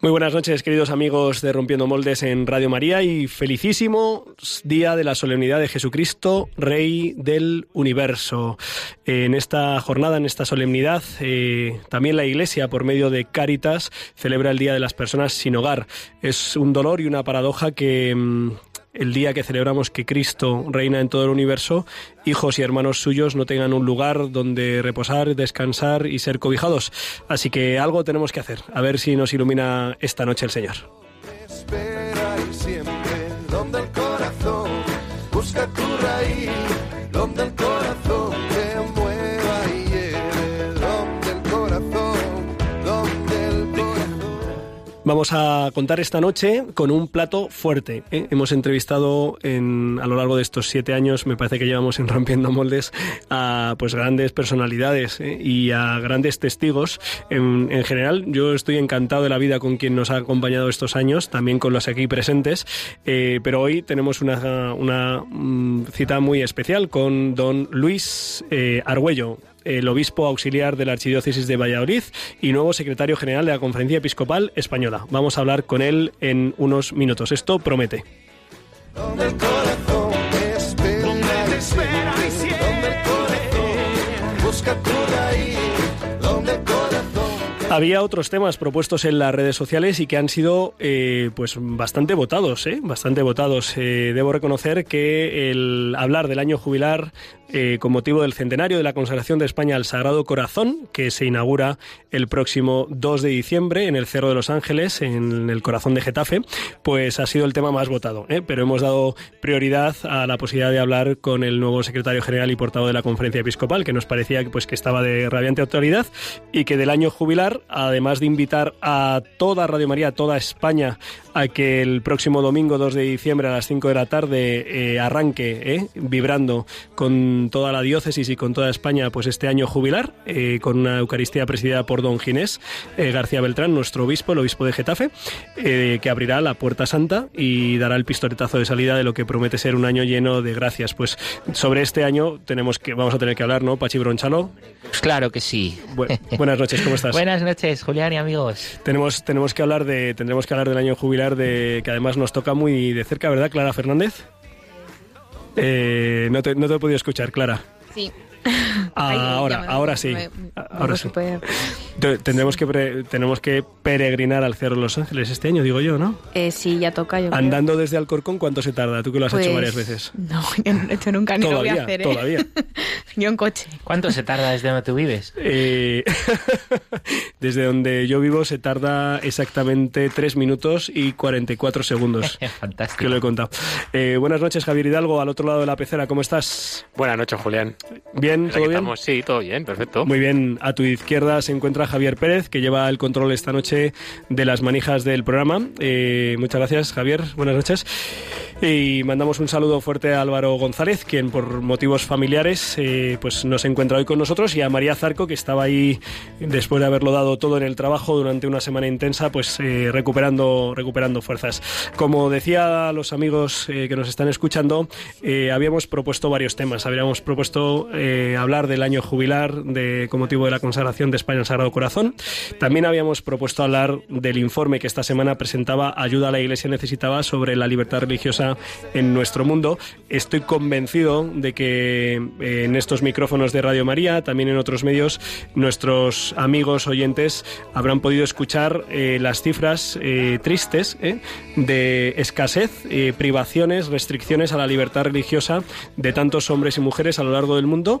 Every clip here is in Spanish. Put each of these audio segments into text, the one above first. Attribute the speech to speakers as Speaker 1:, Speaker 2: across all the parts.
Speaker 1: muy buenas noches, queridos amigos de Rompiendo Moldes en Radio María y felicísimo día de la solemnidad de Jesucristo, Rey del Universo. En esta jornada, en esta solemnidad, eh, también la Iglesia, por medio de Cáritas, celebra el Día de las Personas sin Hogar. Es un dolor y una paradoja que mm, el día que celebramos que Cristo reina en todo el universo, hijos y hermanos suyos no tengan un lugar donde reposar, descansar y ser cobijados. Así que algo tenemos que hacer, a ver si nos ilumina esta noche el Señor.
Speaker 2: donde el corazón busca tu raíz, donde el corazón
Speaker 1: Vamos a contar esta noche con un plato fuerte. ¿eh? Hemos entrevistado en, a lo largo de estos siete años, me parece que llevamos en Rompiendo Moldes, a pues grandes personalidades ¿eh? y a grandes testigos. En, general, yo estoy encantado de la vida con quien nos ha acompañado estos años, también con los aquí presentes, eh, pero hoy tenemos una, mm, cita muy especial con don Luis Argüello el obispo auxiliar de la Archidiócesis de Valladolid y nuevo secretario general de la Conferencia Episcopal Española. Vamos a hablar con él en unos minutos. Esto promete. Había otros temas propuestos en las redes sociales y que han sido eh, pues bastante votados, ¿eh? bastante votados. Eh, debo reconocer que el hablar del año jubilar eh, con motivo del centenario de la consagración de España al Sagrado Corazón, que se inaugura el próximo 2 de diciembre en el Cerro de los Ángeles, en el corazón de Getafe, pues ha sido el tema más votado. ¿eh? Pero hemos dado prioridad a la posibilidad de hablar con el nuevo secretario general y portavoz de la Conferencia Episcopal, que nos parecía pues, que estaba de radiante autoridad y que del año jubilar, además de invitar a toda Radio María, toda España, a que el próximo domingo 2 de diciembre a las 5 de la tarde eh, arranque vibrando con toda la diócesis y con toda España pues este año jubilar, eh, con una Eucaristía presidida por don Ginés eh, García Beltrán, nuestro obispo, el obispo de Getafe, eh, que abrirá la Puerta Santa y dará el pistoletazo de salida de lo que promete ser un año lleno de gracias. Pues sobre este año tenemos que, vamos a tener que hablar, ¿no, Pachi Bronchalo?
Speaker 3: Pues claro que sí.
Speaker 1: buenas noches, ¿cómo estás?
Speaker 3: buenas noches, Julián y amigos.
Speaker 1: Tenemos, tenemos que hablar de, tendremos que hablar del año jubilar de que además nos toca muy de cerca, ¿verdad, Clara Fernández? Eh, no, te, no te he podido escuchar, Clara.
Speaker 4: Sí.
Speaker 1: Ahora, ahora sí. ahora sí. Tendremos que, tenemos que peregrinar al Cerro de los Ángeles este año, digo yo, ¿no?
Speaker 4: Eh, sí, ya toca. Yo
Speaker 1: Andando desde Alcorcón, ¿cuánto se tarda? Tú que lo has hecho pues, varias veces.
Speaker 4: No, yo no he hecho nunca ni lo voy a hacer.
Speaker 1: ¿eh? Todavía.
Speaker 4: yo en coche.
Speaker 3: ¿Cuánto se tarda desde donde tú vives?
Speaker 1: Eh, desde donde yo vivo se tarda exactamente 3 minutos y 44 segundos.
Speaker 3: Fantástico.
Speaker 1: Que lo he contado. Eh, buenas noches, Javier Hidalgo, al otro lado de la pecera. ¿Cómo estás?
Speaker 5: Buenas noches, Julián.
Speaker 1: ¿Bien? ¿Todo bien?
Speaker 5: Sí, todo bien, perfecto.
Speaker 1: Muy bien. A tu izquierda se encuentra Javier Pérez, que lleva el control esta noche de las manijas del programa. Eh, muchas gracias, Javier. Buenas noches. Y mandamos un saludo fuerte a Álvaro González, quien por motivos familiares eh, pues nos encuentra hoy con nosotros, y a María Zarco, que estaba ahí después de haberlo dado todo en el trabajo durante una semana intensa, pues eh, recuperando, recuperando fuerzas. Como decía a los amigos que nos están escuchando, habíamos propuesto varios temas. Habíamos propuesto hablar del año jubilar de, con motivo de la consagración de España al Sagrado Corazón. También habíamos propuesto hablar del informe que esta semana presentaba Ayuda a la Iglesia Necesitaba sobre la libertad religiosa en nuestro mundo. Estoy convencido de que eh, en estos micrófonos de Radio María, también en otros medios, nuestros amigos oyentes habrán podido escuchar eh, las cifras eh, tristes de escasez, privaciones, restricciones a la libertad religiosa de tantos hombres y mujeres a lo largo del mundo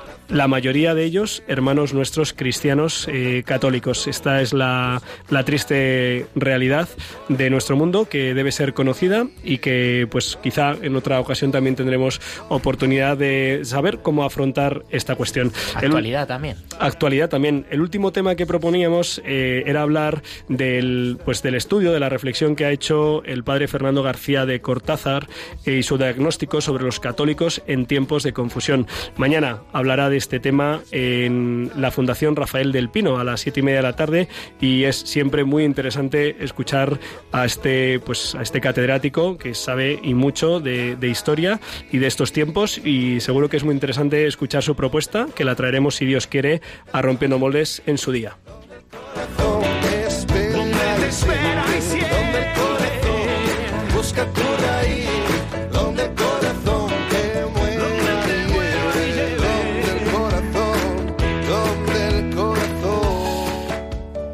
Speaker 1: la mayoría de ellos hermanos nuestros cristianos eh, católicos. Esta es la, la, triste realidad de nuestro mundo que debe ser conocida y que pues quizá en otra ocasión también tendremos oportunidad de saber cómo afrontar esta cuestión.
Speaker 3: Actualidad también.
Speaker 1: Actualidad también. El último tema que proponíamos eh, era hablar del, pues, del estudio, de la reflexión que ha hecho el padre Fernando García de Cortázar eh, y su diagnóstico sobre los católicos en tiempos de confusión. Mañana hablará de este tema en la Fundación Rafael del Pino a las siete y media de la tarde y es siempre muy interesante escuchar a este, pues, a este catedrático que sabe y mucho de, de historia y de estos tiempos y seguro que es muy interesante escuchar su propuesta que la traeremos si Dios quiere a Rompiendo Moldes en su día.
Speaker 2: busca tu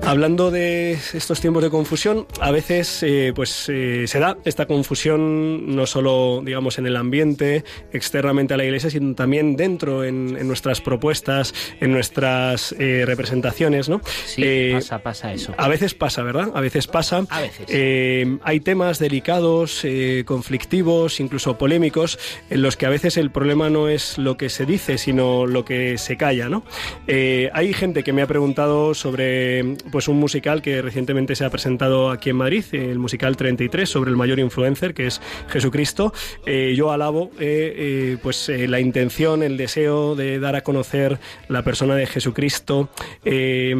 Speaker 1: Hablando de estos tiempos de confusión, a veces eh, pues eh, se da esta confusión no solo digamos en el ambiente, externamente a la iglesia, sino también dentro en, en nuestras propuestas, en nuestras eh, representaciones, ¿no?
Speaker 3: Sí, pasa, pasa eso.
Speaker 1: A veces pasa, ¿verdad? A veces pasa.
Speaker 3: A veces.
Speaker 1: Hay temas delicados, conflictivos, incluso polémicos, en los que a veces el problema no es lo que se dice, sino lo que se calla, ¿no? Hay gente que me ha preguntado sobre pues un musical que recientemente se ha presentado aquí en Madrid, el musical 33, sobre el mayor influencer, que es Jesucristo. Eh, yo alabo eh, eh, pues la intención, el deseo de dar a conocer la persona de Jesucristo. eh,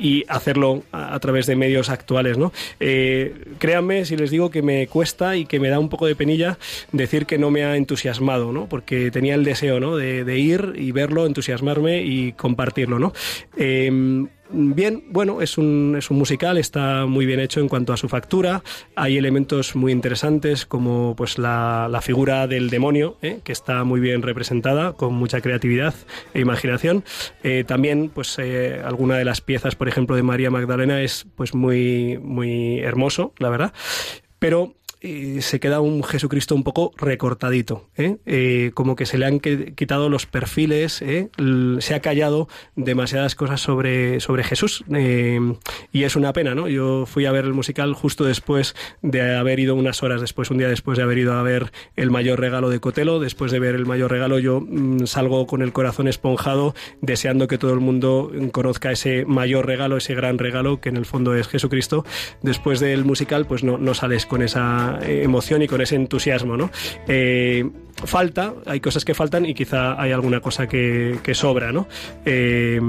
Speaker 1: y hacerlo a, través de medios actuales, ¿no? Créanme si les digo que me cuesta y que me da un poco de penilla decir que no me ha entusiasmado, ¿no? Porque tenía el deseo, ¿no? De, ir y verlo, entusiasmarme y compartirlo, ¿no? Eh, Bien, bueno, es un, es un musical, está muy bien hecho en cuanto a su factura. Hay elementos muy interesantes como pues la, la figura del demonio, ¿eh? que está muy bien representada, con mucha creatividad e imaginación. Eh, también, pues, eh, alguna de las piezas, por ejemplo, de María Magdalena es pues muy, muy hermoso, la verdad. Pero eh, se queda un Jesucristo un poco recortadito, ¿eh? Eh, como que se le han quitado los perfiles, ¿eh? Se ha callado demasiadas cosas sobre, sobre Jesús eh, y es una pena, ¿no? Yo fui a ver el musical justo después de haber ido unas horas después, un día después de haber ido a ver el mayor regalo de Cotelo, después de ver el mayor regalo yo mm, salgo con el corazón esponjado deseando que todo el mundo conozca ese mayor regalo, ese gran regalo que en el fondo es Jesucristo. Después del musical pues no, no sales con esa eh, emoción y con ese entusiasmo, ¿no? Eh, falta, hay cosas que faltan y quizá hay alguna cosa que, que sobra, ¿no? Eh,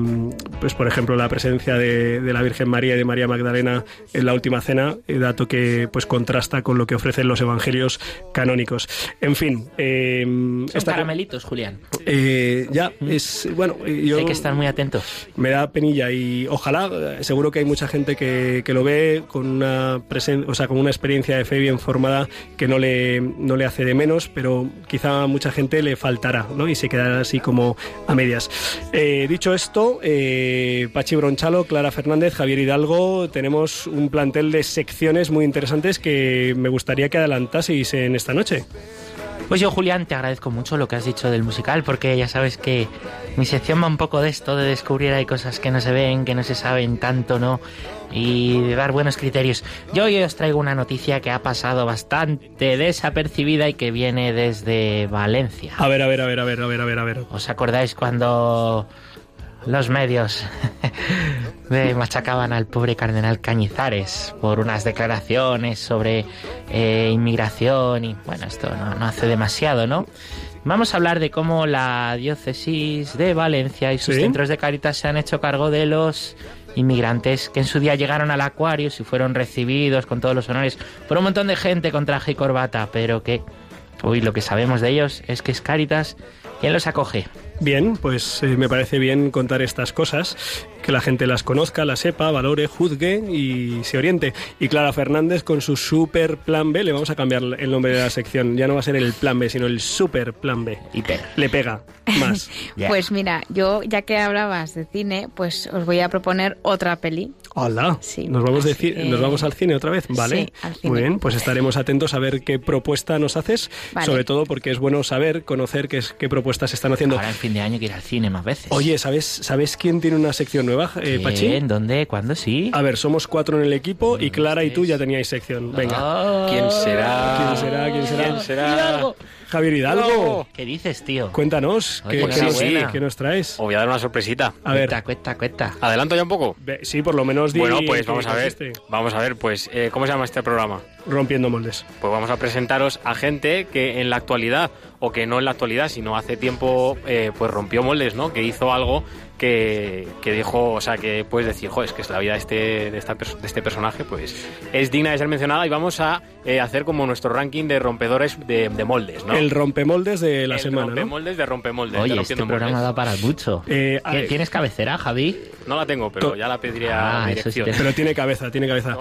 Speaker 1: pues por ejemplo la presencia de, de la Virgen María y de María Magdalena en la última cena, eh, dato que pues contrasta con lo que ofrecen los evangelios canónicos. En fin, eh,
Speaker 3: Son
Speaker 1: esta-
Speaker 3: caramelitos, Julián.
Speaker 1: eh, ya es bueno, yo
Speaker 3: Hay que estar muy atentos.
Speaker 1: me da penilla y ojalá, seguro que hay mucha gente que, que lo ve con una presen o sea, con una experiencia de fe bien formada que no le, no le hace de menos, pero quizá a mucha gente le faltará, ¿no? Y se quedará así como a medias. Eh, dicho esto, eh, Pachi Bronchalo, Clara Fernández, Javier Hidalgo, tenemos un plantel de secciones muy interesantes que me gustaría que adelantaseis en esta noche.
Speaker 3: Pues yo, Julián, te agradezco mucho lo que has dicho del musical, porque ya sabes que mi sección va un poco de esto, de descubrir hay cosas que no se ven, que no se saben tanto, ¿no? Y de dar buenos criterios. Yo hoy os traigo una noticia que ha pasado bastante desapercibida y que viene desde Valencia.
Speaker 1: A ver, a ver, a ver, a ver, a ver, a ver, a ver.
Speaker 3: ¿Os acordáis cuando los medios eh, machacaban al pobre cardenal Cañizares por unas declaraciones sobre eh, inmigración y bueno, esto no, no hace demasiado, ¿no? Vamos a hablar de cómo la diócesis de Valencia y sus
Speaker 1: Sí.
Speaker 3: centros de Caritas se han hecho cargo de los inmigrantes que en su día llegaron al acuario y fueron recibidos con todos los honores por un montón de gente con traje y corbata, pero que hoy lo que sabemos de ellos es que es Caritas quien los acoge.
Speaker 1: Bien, pues eh, me parece bien contar estas cosas, que la gente las conozca, las sepa, valore, juzgue y se oriente. Y Clara Fernández con su super plan B, le vamos a cambiar el nombre de la sección, ya no va a ser el plan B, sino el super plan B.
Speaker 3: Hiper.
Speaker 1: Le pega más.
Speaker 4: Pues mira, yo ya que hablabas de cine, pues os voy a proponer otra peli.
Speaker 1: Hola,
Speaker 4: Sí,
Speaker 1: nos vamos, de
Speaker 4: que-
Speaker 1: nos vamos al cine otra vez, ¿vale?
Speaker 4: Sí, al cine.
Speaker 1: Muy bien, pues estaremos atentos a ver qué propuesta nos haces,
Speaker 4: Vale.
Speaker 1: sobre todo porque es bueno saber, conocer qué, es- qué propuestas están haciendo.
Speaker 3: Ahora en fin fin de año que ir al cine más veces.
Speaker 1: Oye, ¿sabes, ¿sabes quién tiene una sección nueva, eh, Pachi?
Speaker 3: ¿Quién? ¿Dónde? ¿Cuándo? Sí.
Speaker 1: A ver, somos cuatro en el equipo y Clara y tú ya teníais sección. Venga.
Speaker 3: Ah.
Speaker 5: ¿Quién será?
Speaker 1: ¿Quién será? ¿Quién será?
Speaker 5: ¿Quién será?
Speaker 1: Javier Hidalgo.
Speaker 3: ¿Qué dices, tío?
Speaker 1: Cuéntanos,
Speaker 3: Oye,
Speaker 1: ¿qué,
Speaker 5: pues
Speaker 1: qué nos, qué nos traes?
Speaker 5: Os voy a dar una sorpresita.
Speaker 1: A ver,
Speaker 3: Cuesta, cuesta, cuesta.
Speaker 5: ¿Adelanto ya un poco?
Speaker 1: ve- sí, por lo menos di
Speaker 5: Bueno, pues
Speaker 1: en
Speaker 5: vamos a ver.
Speaker 1: consiste.
Speaker 5: Vamos a ver, pues, eh, ¿cómo se llama este programa?
Speaker 1: Rompiendo moldes.
Speaker 5: Pues vamos a presentaros a gente que en la actualidad, o que no en la actualidad, sino hace tiempo, eh, pues rompió moldes, ¿no? Que hizo algo que, que dijo, o sea, que puedes decir, joder, es que es la vida de este, de, esta de este personaje, pues es digna de ser mencionada y vamos a eh, hacer como nuestro ranking de rompedores de, de moldes, ¿no?
Speaker 1: El rompemoldes de la
Speaker 5: El
Speaker 1: semana, ¿no?
Speaker 5: rompemoldes de rompemoldes. de
Speaker 3: Oye,
Speaker 5: rompiendo
Speaker 3: este programa
Speaker 5: moldes.
Speaker 3: da para mucho.
Speaker 1: Eh, a
Speaker 3: ¿Qué-
Speaker 1: ver,
Speaker 3: ¿Tienes cabecera, Javi?
Speaker 5: No la tengo, pero ya la pediré a
Speaker 3: Ah, sí
Speaker 5: dirección.
Speaker 1: Pero tiene cabeza, tiene cabeza.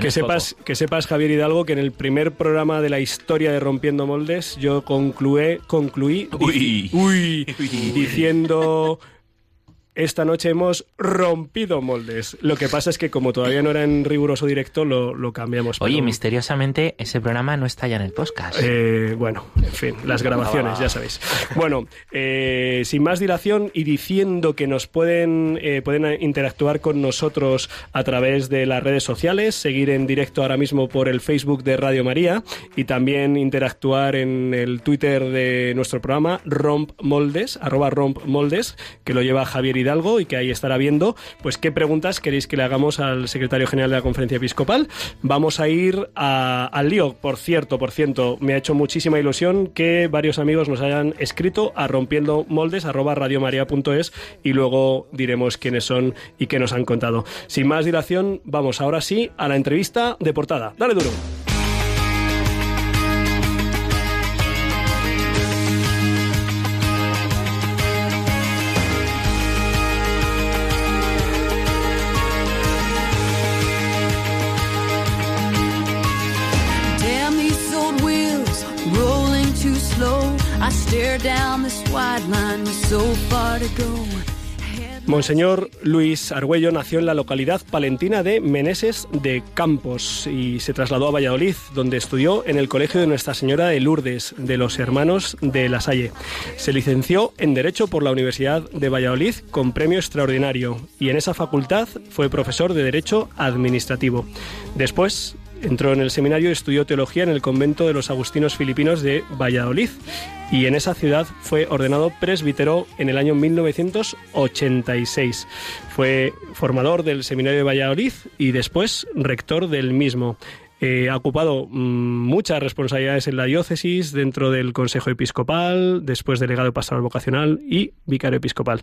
Speaker 1: Que sepas, que sepas, Javier Hidalgo, que en el primer programa de la historia de Rompiendo Moldes yo conclué, concluí
Speaker 3: Uy.
Speaker 1: uy, diciendo esta noche hemos rompido moldes. Lo que pasa es que como todavía no era en riguroso directo, lo, lo cambiamos.
Speaker 3: Oye,
Speaker 1: pero-
Speaker 3: misteriosamente ese programa no está ya en el podcast.
Speaker 1: Eh, bueno, en fin, las grabaciones, ya sabéis. Bueno, eh, sin más dilación y diciendo que nos pueden, eh, pueden interactuar con nosotros a través de las redes sociales, seguir en directo ahora mismo por el Facebook de Radio María y también interactuar en el Twitter de nuestro programa, Romp Moldes, arroba Romp Moldes, que lo lleva Javier Hidalgo y que ahí estará viendo, pues qué preguntas queréis que le hagamos al secretario general de la Conferencia Episcopal. Vamos a ir a- al lío, por cierto, por cierto, me ha hecho muchísima ilusión que varios amigos nos hayan escrito a rompiendo moldes arroba radiomaria.es y luego diremos quiénes son y qué nos han contado. Sin más dilación, vamos ahora sí a la entrevista de portada. Dale duro. Monseñor Luis Argüello nació en la localidad palentina de Meneses de Campos y se trasladó a Valladolid, donde estudió en el Colegio de Nuestra Señora de Lourdes, de los Hermanos de la Salle. Se licenció en Derecho por la Universidad de Valladolid con premio extraordinario y en esa facultad fue profesor de Derecho Administrativo. Después entró en el seminario y estudió teología en el convento de los agustinos filipinos de Valladolid y en esa ciudad fue ordenado presbítero en el año 1986. Fue formador del seminario de Valladolid y después rector del mismo. Eh, ha ocupado mm, muchas responsabilidades en la diócesis, dentro del Consejo Episcopal, después delegado pastoral vocacional y vicario episcopal.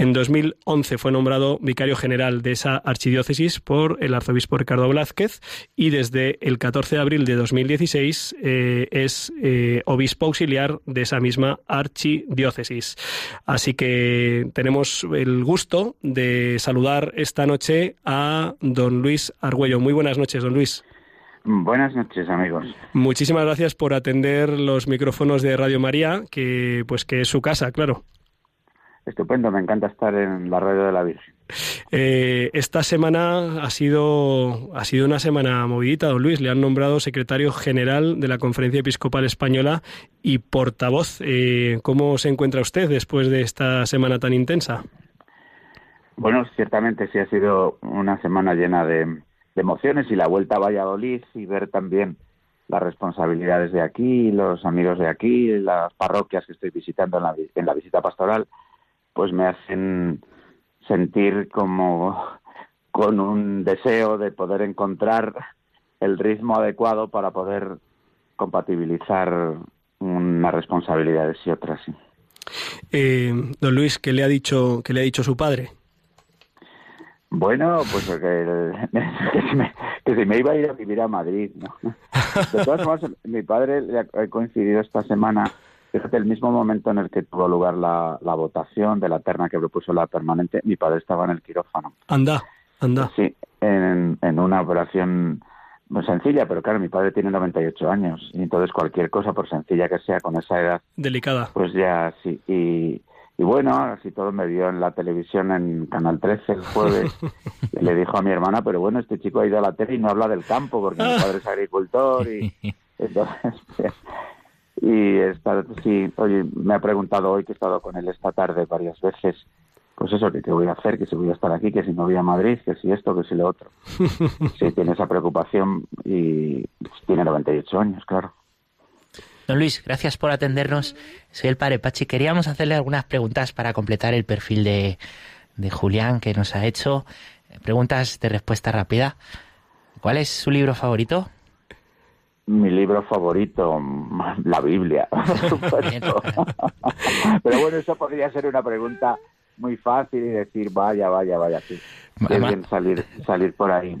Speaker 1: En 2011 fue nombrado vicario general de esa archidiócesis por el arzobispo Ricardo Blázquez y desde el 14 de abril de 2016 eh, es eh, obispo auxiliar de esa misma archidiócesis. Así que tenemos el gusto de saludar esta noche a don Luis Argüello. Muy buenas noches, don Luis.
Speaker 6: Buenas noches, amigos.
Speaker 1: Muchísimas gracias por atender los micrófonos de Radio María, que pues que es su casa, claro.
Speaker 6: Estupendo, me encanta estar en la radio de la Virgen.
Speaker 1: Eh, esta semana ha sido, ha sido una semana movidita, don Luis. Le han nombrado secretario general de la Conferencia Episcopal Española y portavoz. Eh, ¿Cómo se encuentra usted después de esta semana tan intensa?
Speaker 6: Bueno, ciertamente sí ha sido una semana llena de, emociones y la vuelta a Valladolid y ver también las responsabilidades de aquí, los amigos de aquí, las parroquias que estoy visitando en la, en la visita pastoral, pues me hacen sentir como con un deseo de poder encontrar el ritmo adecuado para poder compatibilizar unas responsabilidades y otras.
Speaker 1: Eh, don Luis, ¿qué le ha dicho, qué le ha dicho su padre?
Speaker 6: Bueno, pues que, me, que si me iba a ir a vivir a Madrid, ¿no? De todas formas, mi padre le ha coincidido esta semana, fíjate, el mismo momento en el que tuvo lugar la, la votación de la terna que propuso la permanente, mi padre estaba en el quirófano.
Speaker 1: Anda, anda.
Speaker 6: Sí, en, en una operación muy sencilla, pero claro, mi padre tiene 98 años, y entonces cualquier cosa, por sencilla que sea, con esa edad,
Speaker 1: Delicada.
Speaker 6: pues ya sí. Y, y bueno, así todo me vio en la televisión en Canal 13 el jueves y le dijo a mi hermana, pero bueno, este chico ha ido a la tele y no habla del campo porque mi padre es agricultor y entonces Y esta, sí, oye, me ha preguntado hoy que he estado con él esta tarde varias veces, pues eso, que qué voy a hacer, que si voy a estar aquí, que si no voy a Madrid, que si esto, que si lo otro. Sí, tiene esa preocupación y pues, tiene 98 años, claro.
Speaker 3: Don Luis, gracias por atendernos. Soy el padre Pachi. Queríamos hacerle algunas preguntas para completar el perfil de, de Julián que nos ha hecho. Preguntas de respuesta rápida. ¿Cuál es su libro favorito?
Speaker 6: Mi libro favorito, la Biblia, por supuesto. Pero bueno, eso podría ser una pregunta muy fácil y decir, vaya, vaya, vaya, sí. Bien salir, salir por ahí.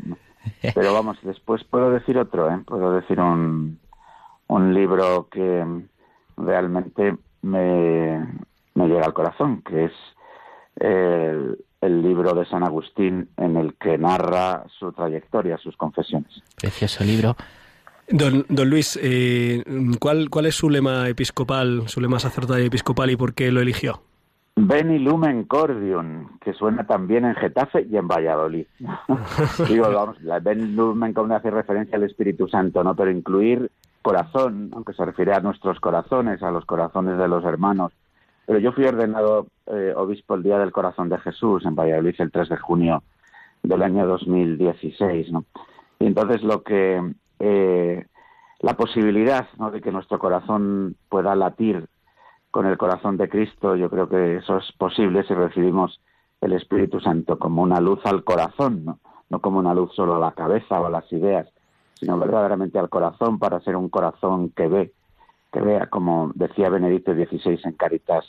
Speaker 6: Pero vamos, después puedo decir otro, ¿eh? Puedo decir un, un libro que realmente me, me llega al corazón, que es el, el libro de San Agustín en el que narra su trayectoria, sus confesiones.
Speaker 3: Precioso libro.
Speaker 1: Don, don Luis, eh, ¿cuál, ¿cuál es su lema episcopal, su lema sacerdotal y episcopal y por qué lo eligió?
Speaker 6: Beni Lumen Cordium, que suena también en Getafe y en Valladolid. Digo, vamos, la Beni Lumen como hace referencia al Espíritu Santo, ¿no? Pero incluir corazón, aunque se refiere a nuestros corazones, a los corazones de los hermanos. Pero yo fui ordenado eh, obispo el día del corazón de Jesús en Valladolid el 3 de junio del año 2016, ¿no? Y entonces lo que eh, la posibilidad de que nuestro corazón pueda latir con el corazón de Cristo, yo creo que eso es posible si recibimos el Espíritu Santo como una luz al corazón, ¿no? no como una luz solo a la cabeza o a las ideas, sino verdaderamente al corazón para ser un corazón que ve, que vea, como decía Benedicto XVI en Caritas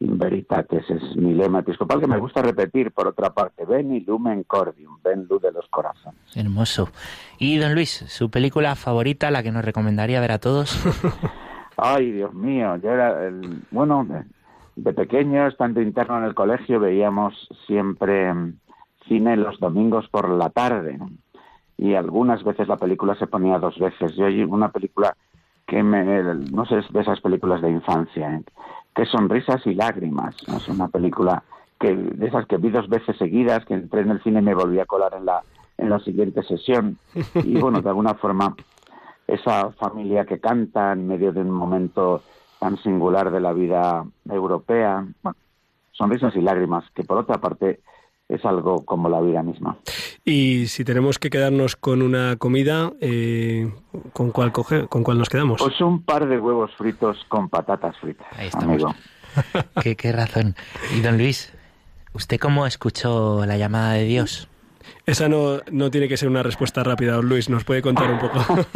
Speaker 6: in Veritatis, es mi lema episcopal que me gusta repetir por otra parte, ven y lumen cordium, ven luz de los corazones.
Speaker 3: Hermoso. Y don Luis, su película favorita, la que nos recomendaría ver a todos.
Speaker 6: Ay, Dios mío, yo era, el, bueno, de, de pequeño, estando interno en el colegio, veíamos siempre mm, cine los domingos por la tarde, ¿no? Y algunas veces la película se ponía dos veces. Yo hay una película que me, no sé, es de esas películas de infancia, ¿eh? que son risas y lágrimas, es una película que de esas que vi dos veces seguidas, que entré en el cine y me volví a colar en la en la siguiente sesión y bueno, de alguna forma esa familia que canta en medio de un momento tan singular de la vida europea, sonrisas y lágrimas, que por otra parte es algo como la vida misma.
Speaker 1: Y si tenemos que quedarnos con una comida, eh, ¿con cuál coge, con cuál nos quedamos?
Speaker 6: Pues un par de huevos fritos con patatas fritas,
Speaker 3: Ahí estamos.
Speaker 6: amigo.
Speaker 3: ¿Qué, qué razón. Y don Luis, ¿usted cómo escuchó la llamada de Dios?
Speaker 1: Esa no, no tiene que ser una respuesta rápida, don Luis, nos puede contar un poco.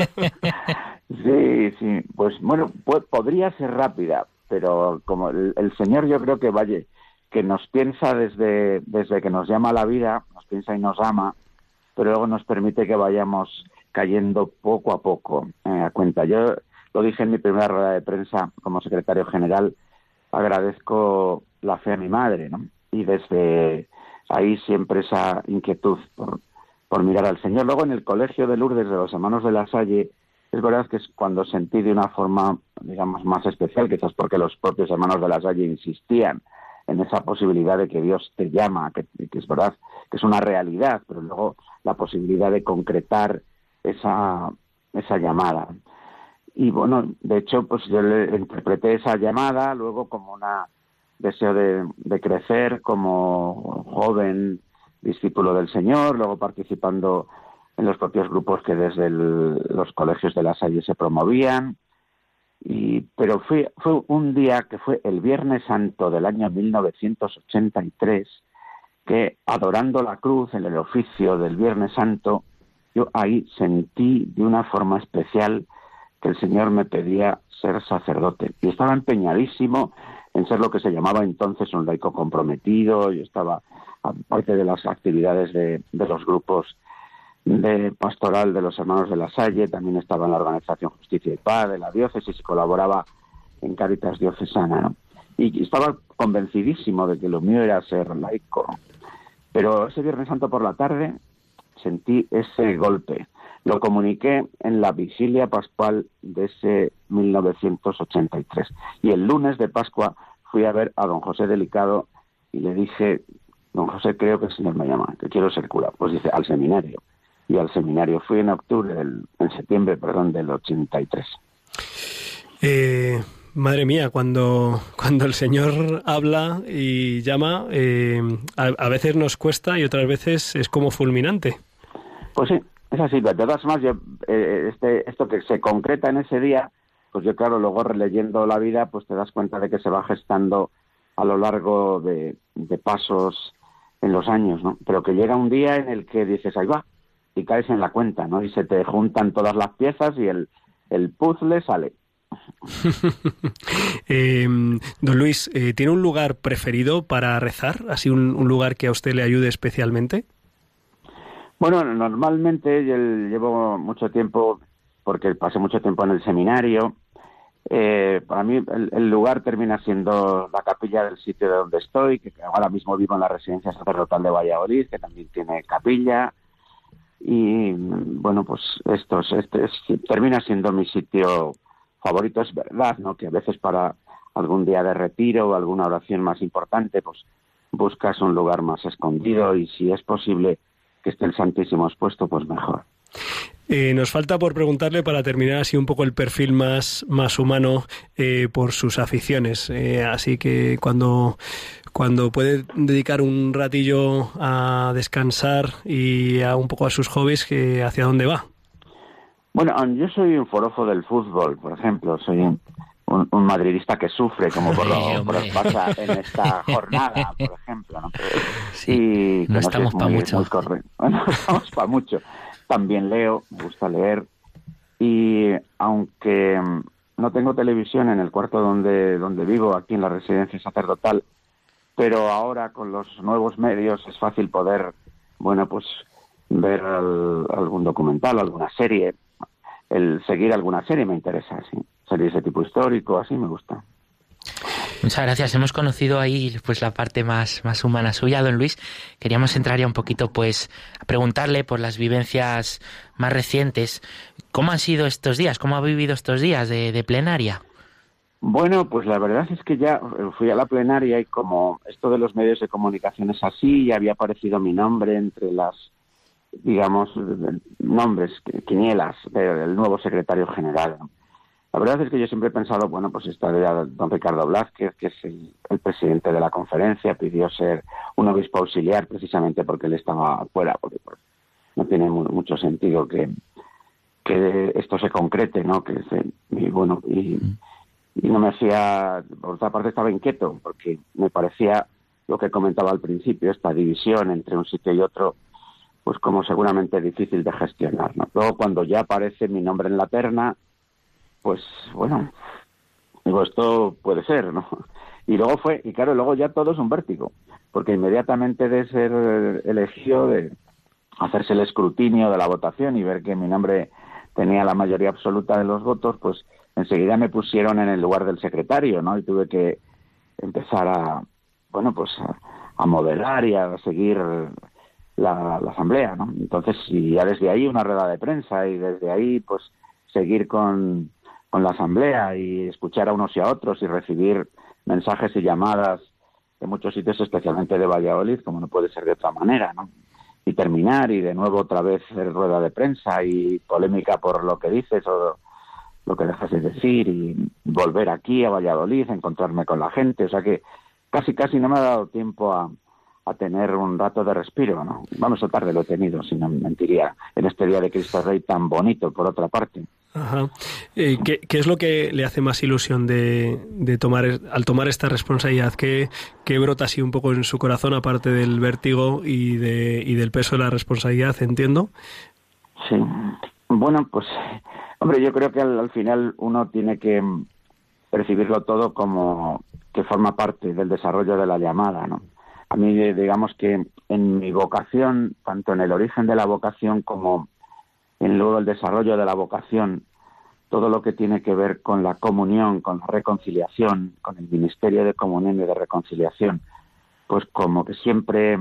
Speaker 6: Sí, sí, pues bueno, podría ser rápida, pero como el, el Señor yo creo que vaya, que nos piensa desde, desde que nos llama la vida, nos piensa y nos ama, pero luego nos permite que vayamos cayendo poco a poco eh, a cuenta. Yo lo dije en mi primera rueda de prensa como secretario general, agradezco la fe a mi madre, ¿no? Y desde ahí siempre esa inquietud por, por mirar al Señor. Luego en el colegio de Lourdes de los hermanos de la Salle, es verdad que es cuando sentí de una forma, digamos, más especial, quizás porque los propios hermanos de la Salle insistían en esa posibilidad de que Dios te llama, que, es verdad que es una realidad, pero luego la posibilidad de concretar esa, esa llamada. Y bueno, de hecho, pues yo le interpreté esa llamada luego como una deseo de, crecer como joven discípulo del Señor, luego participando en los propios grupos que desde los colegios de la Salle se promovían. Y, pero fue, fue un día que fue el Viernes Santo del año 1983, que adorando la cruz en el oficio del Viernes Santo, yo ahí sentí de una forma especial que el Señor me pedía ser sacerdote. Y estaba empeñadísimo en ser lo que se llamaba entonces un laico comprometido. Yo estaba, aparte de las actividades de, de los grupos de pastoral de los hermanos de la Salle, también estaba en la organización Justicia y Paz de la diócesis y colaboraba en Caritas Diocesana. Y estaba convencidísimo de que lo mío era ser laico. Pero ese Viernes Santo por la tarde sentí ese golpe. Lo comuniqué en la vigilia pascual de ese 1983. Y el lunes de Pascua fui a ver a don José Delicado y le dije, don José, creo que el Señor me llama, que quiero ser cura. Pues dice, al seminario. Y al seminario fui en octubre, del, en septiembre, perdón, del 83.
Speaker 1: Eh, madre mía, cuando, cuando el Señor habla y llama, eh, a, a veces nos cuesta y otras veces es como fulminante.
Speaker 6: Pues sí, es así. De todas formas, yo, eh, este, esto que se concreta en ese día, pues yo claro, luego releyendo la vida, pues te das cuenta de que se va gestando a lo largo de, de pasos en los años, ¿no? Pero que llega un día en el que dices, ahí va, y caes en la cuenta, ¿no? Y se te juntan todas las piezas y el, el puzzle sale.
Speaker 1: Eh, don Luis, eh, ¿tiene un lugar preferido para rezar? ¿Así un, un lugar que a usted le ayude especialmente?
Speaker 6: Bueno, normalmente yo llevo mucho tiempo, porque pasé mucho tiempo en el seminario, eh, para mí el, el lugar termina siendo la capilla del sitio de donde estoy, que ahora mismo vivo en la residencia sacerdotal de Valladolid, que también tiene capilla, y bueno, pues esto es- este es- termina siendo mi sitio favorito. Es verdad, ¿no? Que a veces para algún día de retiro o alguna oración más importante, pues buscas un lugar más escondido y si es posible que esté el Santísimo expuesto, pues mejor.
Speaker 1: Eh, nos falta por preguntarle para terminar así un poco el perfil más, más humano eh, por sus aficiones. Eh, así que cuando, cuando puede dedicar un ratillo a descansar y a un poco a sus hobbies, que ¿hacia dónde va?
Speaker 6: Bueno, yo soy un forofo del fútbol, por ejemplo. Soy un, un- un madridista que sufre, como por lo, por lo pasa en esta jornada, por ejemplo. ¿no?
Speaker 3: Sí,
Speaker 6: Y
Speaker 3: no estamos
Speaker 6: es
Speaker 3: pa'
Speaker 6: muy-
Speaker 3: mucho.
Speaker 6: muy corre- No estamos para mucho. También leo, me gusta leer. Y aunque mm, no tengo televisión en el cuarto donde, donde vivo, aquí en la residencia sacerdotal, pero ahora con los nuevos medios es fácil poder, bueno, pues ver al- algún documental, alguna serie. El seguir alguna serie me interesa, sí. Series de tipo histórico, así me gusta.
Speaker 3: Muchas gracias. Hemos conocido ahí pues la parte más, más humana suya, don Luis. Queríamos entrar ya un poquito pues a preguntarle por las vivencias más recientes. ¿Cómo han sido estos días? ¿Cómo ha vivido estos días de, de plenaria?
Speaker 6: Bueno, pues la verdad es que ya eh, fui a la plenaria y como esto de los medios de comunicación es así, ya había aparecido mi nombre entre las, digamos, eh, nombres, qui- quinielas del nuevo secretario general. La verdad es que yo siempre he pensado, bueno, pues estaría don Ricardo Blázquez, que es el, presidente de la conferencia, pidió ser un obispo auxiliar precisamente porque él estaba fuera, porque no tiene mu- mucho sentido que, que esto se concrete, ¿no? Que se, y bueno, y, y no me hacía, por otra parte estaba inquieto, porque me parecía lo que comentaba al principio, esta división entre un sitio y otro, pues como seguramente difícil de gestionar, ¿no? Luego cuando ya aparece mi nombre en la terna, pues bueno, digo, esto puede ser, ¿no? Y luego fue, y claro, luego ya todo es un vértigo, porque inmediatamente de ser elegido, de hacerse el escrutinio de la votación y ver que mi nombre tenía la mayoría absoluta de los votos, pues enseguida me pusieron en el lugar del secretario, ¿no? Y tuve que empezar a, bueno, pues a, a modelar y a seguir la, la asamblea, ¿no? Entonces, y ya desde ahí una rueda de prensa y desde ahí, pues seguir con, con la asamblea y escuchar a unos y a otros y recibir mensajes y llamadas de muchos sitios, especialmente de Valladolid, como no puede ser de otra manera, ¿no? Y terminar y de nuevo otra vez rueda de prensa y polémica por lo que dices o lo que dejas de decir y volver aquí a Valladolid, encontrarme con la gente, o sea que casi casi no me ha dado tiempo a, a tener un rato de respiro, ¿no? Vamos, a tarde lo he tenido, si no mentiría, en este día de Cristo Rey tan bonito, por otra parte.
Speaker 1: Ajá. Eh, ¿qué, es lo que le hace más ilusión de, tomar al tomar esta responsabilidad? ¿Qué, ¿Qué brota así un poco en su corazón, aparte del vértigo y, de, y del peso de la responsabilidad, entiendo?
Speaker 6: Sí. Bueno, pues, hombre, yo creo que al, al final uno tiene que percibirlo todo como que forma parte del desarrollo de la llamada, ¿no? A mí, digamos que en mi vocación, tanto en el origen de la vocación como en luego el desarrollo de la vocación, todo lo que tiene que ver con la comunión, con la reconciliación, con el ministerio de comunión y de reconciliación, pues como que siempre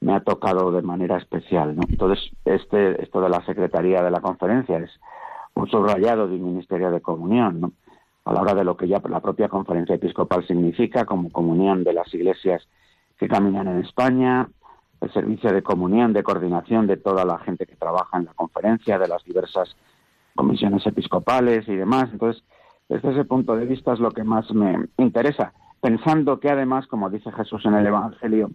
Speaker 6: me ha tocado de manera especial. Entonces, este, esto de la Secretaría de la Conferencia es un subrayado del Ministerio de Comunión, ¿no? a la hora de lo que ya la propia Conferencia Episcopal significa como comunión de las iglesias que caminan en España, el servicio de comunión, de coordinación de toda la gente que trabaja en la conferencia, de las diversas comisiones episcopales y demás. Entonces, desde ese punto de vista es lo que más me interesa, pensando que además, como dice Jesús en el Evangelio,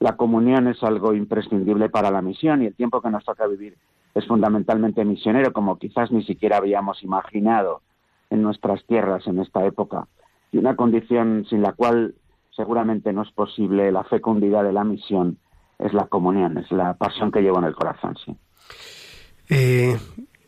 Speaker 6: la comunión es algo imprescindible para la misión y el tiempo que nos toca vivir es fundamentalmente misionero, como quizás ni siquiera habíamos imaginado en nuestras tierras en esta época, y una condición sin la cual seguramente no es posible la fecundidad de la misión es la comunión, es la pasión que llevo en el corazón, sí.
Speaker 1: Eh,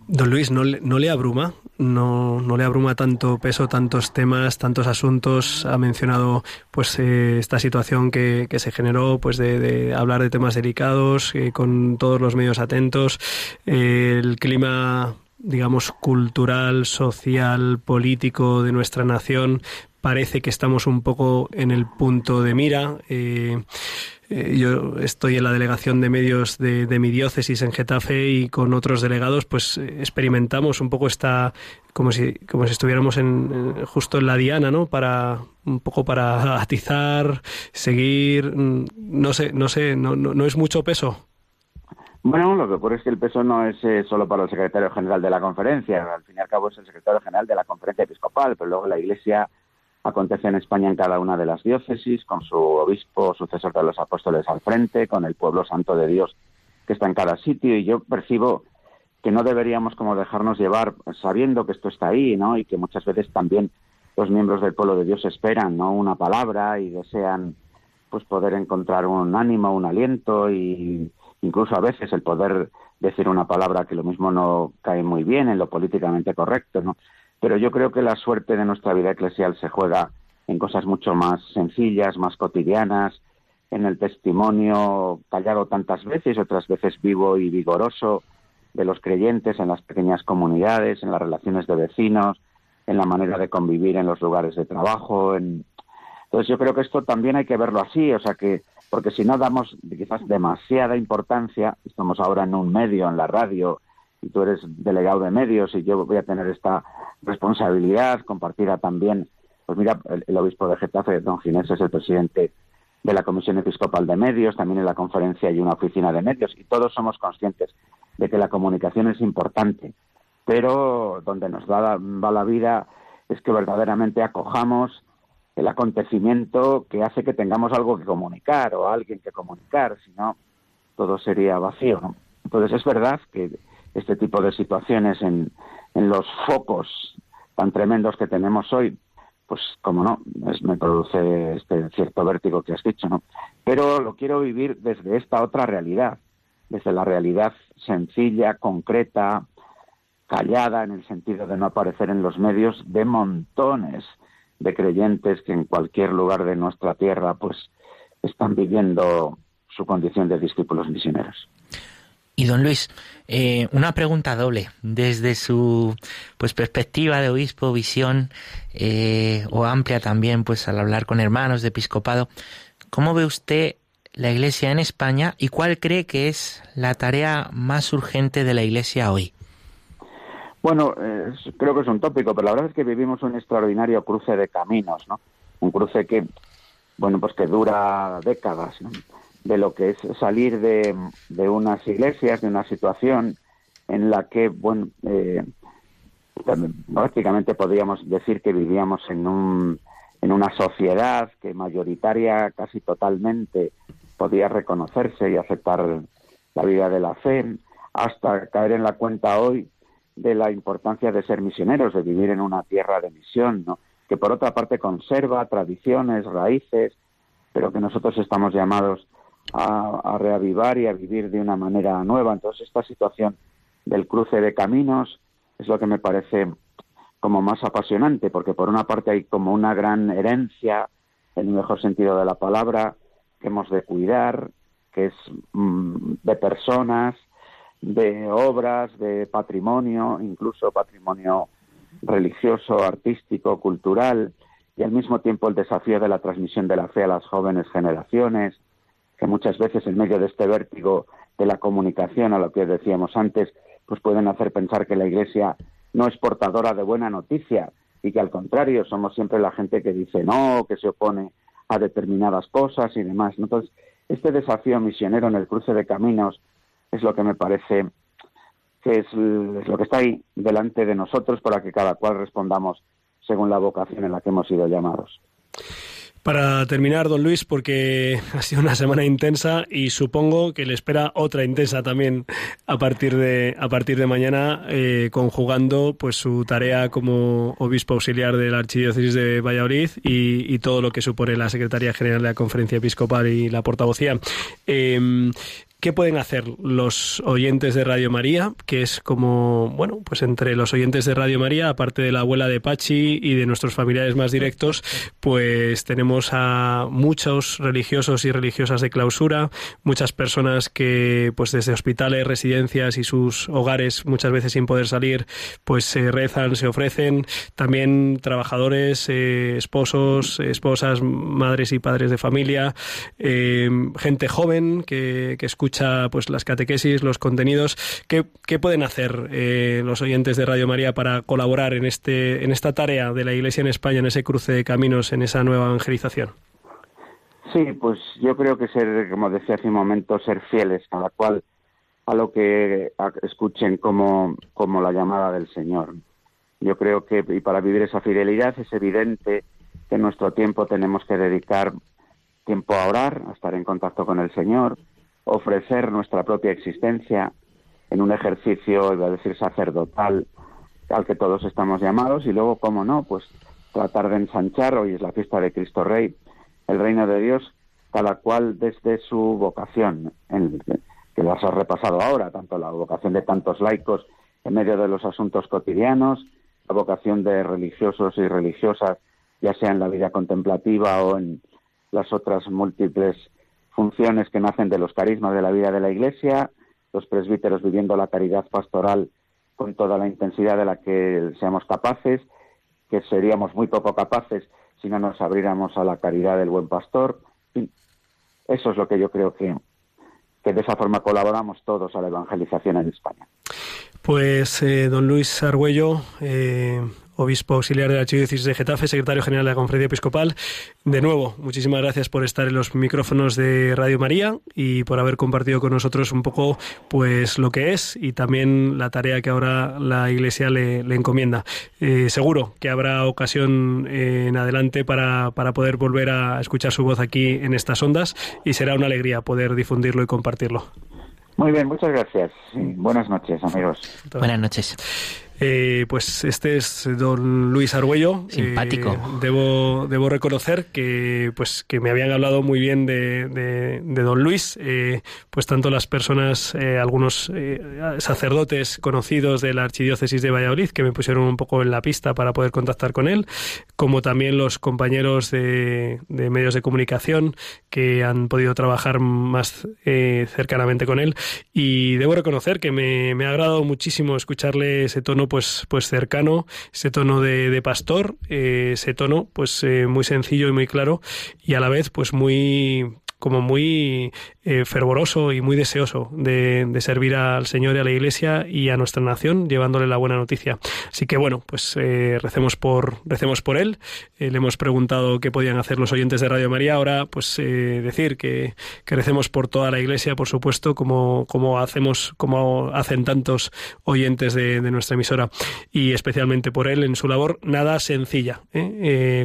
Speaker 1: don Luis, ¿no, no le abruma? No, ¿No le abruma tanto peso, tantos temas, tantos asuntos? Ha mencionado pues eh, esta situación que, que se generó pues de, hablar de temas delicados, eh, con todos los medios atentos, el clima digamos, cultural, social, político de nuestra nación, parece que estamos un poco en el punto de mira. Eh, eh, yo estoy en la delegación de medios de, de, mi diócesis en Getafe y con otros delegados pues experimentamos un poco esta como si como si estuviéramos en, en, justo en la diana no para un poco para atizar seguir no sé no sé no, no, no es mucho peso
Speaker 6: bueno, lo que ocurre es que el peso no es eh, solo para el secretario general de la conferencia, al fin y al cabo es el secretario general de la conferencia episcopal, pero luego la Iglesia acontece en España en cada una de las diócesis, con su obispo, sucesor de los apóstoles al frente, con el pueblo santo de Dios que está en cada sitio, y yo percibo que no deberíamos como dejarnos llevar sabiendo que esto está ahí, ¿no? Y que muchas veces también los miembros del pueblo de Dios esperan, ¿no? Una palabra y desean pues poder encontrar un ánimo, un aliento y incluso a veces el poder decir una palabra que lo mismo no cae muy bien en lo políticamente correcto, ¿no? Pero yo creo que la suerte de nuestra vida eclesial se juega en cosas mucho más sencillas, más cotidianas, en el testimonio callado tantas veces, otras veces vivo y vigoroso de los creyentes en las pequeñas comunidades, en las relaciones de vecinos, en la manera de convivir en los lugares de trabajo. En... Entonces yo creo que esto también hay que verlo así, o sea que porque si no damos quizás demasiada importancia, estamos ahora en un medio, en la radio, y tú eres delegado de medios y yo voy a tener esta responsabilidad compartida también, pues mira, el, obispo de Getafe, don Ginés, es el presidente de la Comisión Episcopal de Medios, también en la conferencia hay una oficina de medios y todos somos conscientes de que la comunicación es importante, pero donde nos va, va la vida es que verdaderamente acojamos el acontecimiento que hace que tengamos algo que comunicar o alguien que comunicar, si no, todo sería vacío. Entonces es verdad que este tipo de situaciones en, en los focos tan tremendos que tenemos hoy, pues como no, me produce este cierto vértigo que has dicho, ¿no? Pero lo quiero vivir desde esta otra realidad, desde la realidad sencilla, concreta, callada, en el sentido de no aparecer en los medios de montones de creyentes que en cualquier lugar de nuestra tierra pues están viviendo su condición de discípulos misioneros.
Speaker 3: Y don Luis, eh, una pregunta doble. Desde su pues perspectiva de obispo, visión eh, o amplia también, pues al hablar con hermanos de episcopado, ¿cómo ve usted la Iglesia en España y cuál cree que es la tarea más urgente de la Iglesia hoy?
Speaker 6: Bueno, creo que es un tópico, pero la verdad es que vivimos un extraordinario cruce de caminos, ¿no? Un cruce que, bueno, pues que dura décadas, ¿no? De lo que es salir de, de, unas iglesias, de una situación en la que, bueno, eh, prácticamente podríamos decir que vivíamos en, un, en una sociedad que mayoritaria casi totalmente podía reconocerse y aceptar la vida de la fe, hasta caer en la cuenta hoy de la importancia de ser misioneros, de vivir en una tierra de misión, ¿no? que por otra parte conserva tradiciones, raíces, pero que nosotros estamos llamados a, reavivar y a vivir de una manera nueva. Entonces, esta situación del cruce de caminos es lo que me parece como más apasionante, porque por una parte hay como una gran herencia, en el mejor sentido de la palabra, que hemos de cuidar, que es mmm, de personas, de obras, de patrimonio, incluso patrimonio religioso, artístico, cultural, y al mismo tiempo el desafío de la transmisión de la fe a las jóvenes generaciones, que muchas veces en medio de este vértigo de la comunicación, a lo que decíamos antes, pues pueden hacer pensar que la Iglesia no es portadora de buena noticia y que al contrario somos siempre la gente que dice no, que se opone a determinadas cosas y demás. Entonces, este desafío misionero en el cruce de caminos es lo que me parece que es, lo que está ahí delante de nosotros para que cada cual respondamos según la vocación en la que hemos sido llamados.
Speaker 1: Para terminar, don Luis, porque ha sido una semana intensa y supongo que le espera otra intensa también a partir de a partir de mañana, eh, conjugando pues su tarea como obispo auxiliar de la archidiócesis de Valladolid y, todo lo que supone la secretaría general de la Conferencia Episcopal y la portavocía. Eh, ¿Qué pueden hacer los oyentes de Radio María? Que es como, bueno, pues entre los oyentes de Radio María, aparte de la abuela de Pachi y de nuestros familiares más directos, pues tenemos a muchos religiosos y religiosas de clausura, muchas personas que, pues desde hospitales, residencias y sus hogares, muchas veces sin poder salir, pues se rezan, se ofrecen. También trabajadores, eh, esposos, esposas, madres y padres de familia, eh, gente joven que, que escucha pues las catequesis, los contenidos. ¿Qué, qué pueden hacer eh, los oyentes de Radio María para colaborar en, este, en esta tarea de la Iglesia en España, en ese cruce de caminos, en esa nueva evangelización?
Speaker 6: Sí, pues yo creo que ser, como decía hace un momento, ser fieles a la cual a lo que escuchen como, como la llamada del Señor. Yo creo que y para vivir esa fidelidad es evidente que en nuestro tiempo tenemos que dedicar tiempo a orar, a estar en contacto con el Señor, ofrecer nuestra propia existencia en un ejercicio, iba a decir, sacerdotal al que todos estamos llamados y luego, cómo no, pues tratar de ensanchar, hoy es la fiesta de Cristo Rey, el reino de Dios, cada cual desde su vocación, en, que las has repasado ahora, tanto la vocación de tantos laicos en medio de los asuntos cotidianos, la vocación de religiosos y religiosas, ya sea en la vida contemplativa o en las otras múltiples funciones que nacen de los carismas de la vida de la Iglesia, los presbíteros viviendo la caridad pastoral con toda la intensidad de la que seamos capaces, que seríamos muy poco capaces si no nos abriéramos a la caridad del buen pastor. Eso es lo que yo creo que, que de esa forma colaboramos todos a la evangelización en España.
Speaker 1: Pues, eh, don Luis Argüello, eh, obispo auxiliar de la Archidiócesis de Getafe, secretario general de la Conferencia Episcopal. De nuevo, muchísimas gracias por estar en los micrófonos de Radio María y por haber compartido con nosotros un poco pues lo que es y también la tarea que ahora la Iglesia le, encomienda. Eh, seguro que habrá ocasión eh, en adelante para, para poder volver a escuchar su voz aquí en estas ondas y será una alegría poder difundirlo y compartirlo.
Speaker 6: Muy bien, muchas gracias. buenas noches, amigos.
Speaker 3: Buenas noches.
Speaker 1: Eh, pues este es don Luis Argüello.
Speaker 3: Simpático.
Speaker 1: Eh, debo, debo reconocer que, pues, que me habían hablado muy bien de, de, don Luis, eh, pues tanto las personas, algunos sacerdotes conocidos de la Archidiócesis de Valladolid, que me pusieron un poco en la pista para poder contactar con él, como también los compañeros de, de medios de comunicación que han podido trabajar más cercanamente con él. Y debo reconocer que me, me ha agradado muchísimo escucharle ese tono pues, pues cercano, ese tono de, de pastor, eh, ese tono pues eh, muy sencillo y muy claro y a la vez pues muy como muy eh, fervoroso y muy deseoso de, de, servir al Señor y a la Iglesia y a nuestra nación, llevándole la buena noticia. Así que bueno, pues eh, recemos por recemos por él. Eh, le hemos preguntado qué podían hacer los oyentes de Radio María. Ahora, pues decir que, que, recemos por toda la Iglesia, por supuesto, como, como hacemos, como hacen tantos oyentes de, nuestra emisora y especialmente por él en su labor nada sencilla.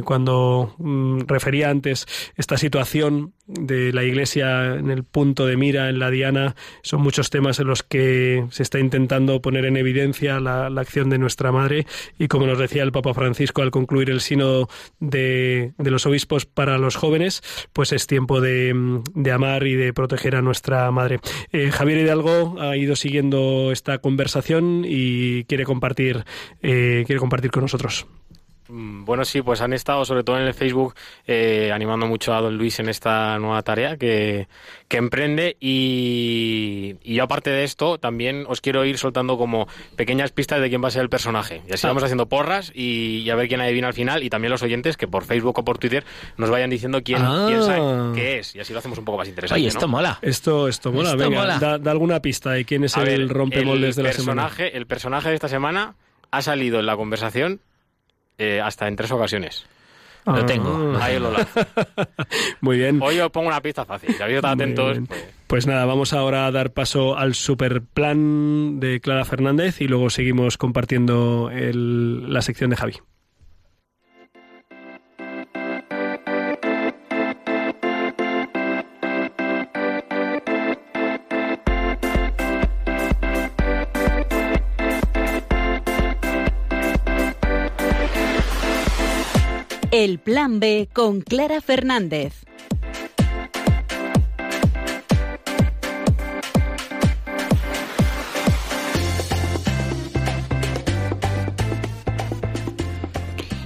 Speaker 1: cuando mm, refería antes esta situación de la Iglesia en el punto de mira, en la diana, son muchos temas en los que se está intentando poner en evidencia la, acción de nuestra Madre y como nos decía el Papa Francisco al concluir el sínodo de, de los obispos para los jóvenes, pues es tiempo de, de amar y de proteger a nuestra Madre. Eh, Javier Hidalgo ha ido siguiendo esta conversación y quiere compartir, eh, quiere compartir con nosotros.
Speaker 5: Mm, bueno, sí, pues han estado sobre todo en el Facebook eh, animando mucho a don Luis en esta nueva tarea que, que emprende y, y, yo aparte de esto también os quiero ir soltando como pequeñas pistas de quién va a ser el personaje. Y así ah. vamos haciendo porras y, y, a ver quién adivina al final y también los oyentes que por Facebook o por Twitter nos vayan diciendo quién,
Speaker 1: ah.
Speaker 5: quién sabe qué es y así lo hacemos un poco más interesante.
Speaker 3: Oye, esto
Speaker 5: ¿no?
Speaker 3: mola.
Speaker 1: Esto, esto mola.
Speaker 3: Esto
Speaker 1: Venga,
Speaker 3: mola.
Speaker 1: Da, da, alguna pista de quién es
Speaker 5: a
Speaker 1: el
Speaker 5: ver,
Speaker 1: rompemoldes
Speaker 5: el
Speaker 1: de la semana.
Speaker 5: personaje, El personaje de esta semana ha salido en la conversación eh, hasta en tres ocasiones.
Speaker 3: Lo tengo.
Speaker 5: Ahí lo lanzo.
Speaker 1: Muy bien.
Speaker 5: Hoy os pongo una pista fácil. Si habéis estado atentos. Pues,
Speaker 1: Pues nada, vamos ahora a dar paso al superplan de Clara Fernández y luego seguimos compartiendo el- la sección de Javi.
Speaker 7: El Plan B con Clara Fernández.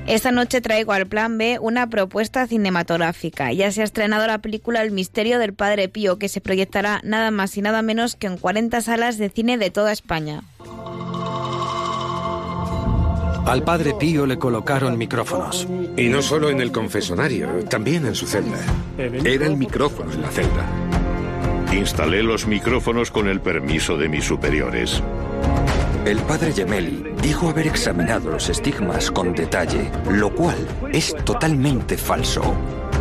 Speaker 4: Esta noche traigo al Plan B una propuesta cinematográfica. Ya se ha estrenado la película El misterio del Padre Pío, que se proyectará nada más y nada menos que en 40 salas de cine de toda España.
Speaker 8: Al padre Pío le colocaron micrófonos.
Speaker 9: Y no solo en el confesonario, también en su celda. Era el micrófono en la celda.
Speaker 10: Instalé los micrófonos con el permiso de mis superiores.
Speaker 8: El padre Gemelli dijo haber examinado los estigmas con detalle, lo cual es totalmente falso.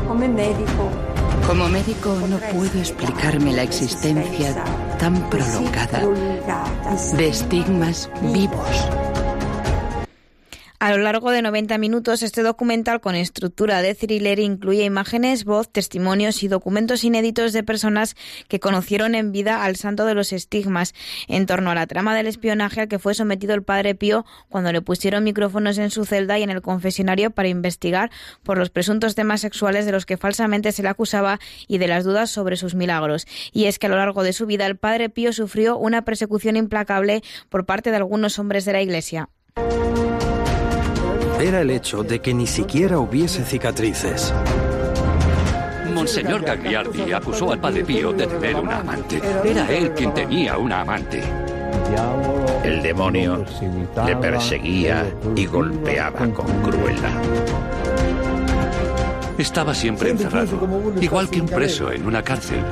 Speaker 11: Como médico. Como médico no puedo explicarme la existencia tan prolongada de estigmas vivos.
Speaker 4: A lo largo de 90 minutos, este documental con estructura de thriller incluye imágenes, voz, testimonios y documentos inéditos de personas que conocieron en vida al santo de los estigmas en torno a la trama del espionaje al que fue sometido el padre Pío cuando le pusieron micrófonos en su celda y en el confesionario para investigar por los presuntos temas sexuales de los que falsamente se le acusaba y de las dudas sobre sus milagros. Y es que a lo largo de su vida el padre Pío sufrió una persecución implacable por parte de algunos hombres de la Iglesia
Speaker 8: era el hecho de que ni siquiera hubiese cicatrices.
Speaker 12: Monseñor Gagliardi acusó al padre Pío de tener una amante. Era él quien tenía una amante.
Speaker 13: El demonio le perseguía y golpeaba con crueldad.
Speaker 12: Estaba siempre encerrado, igual que un preso en una cárcel.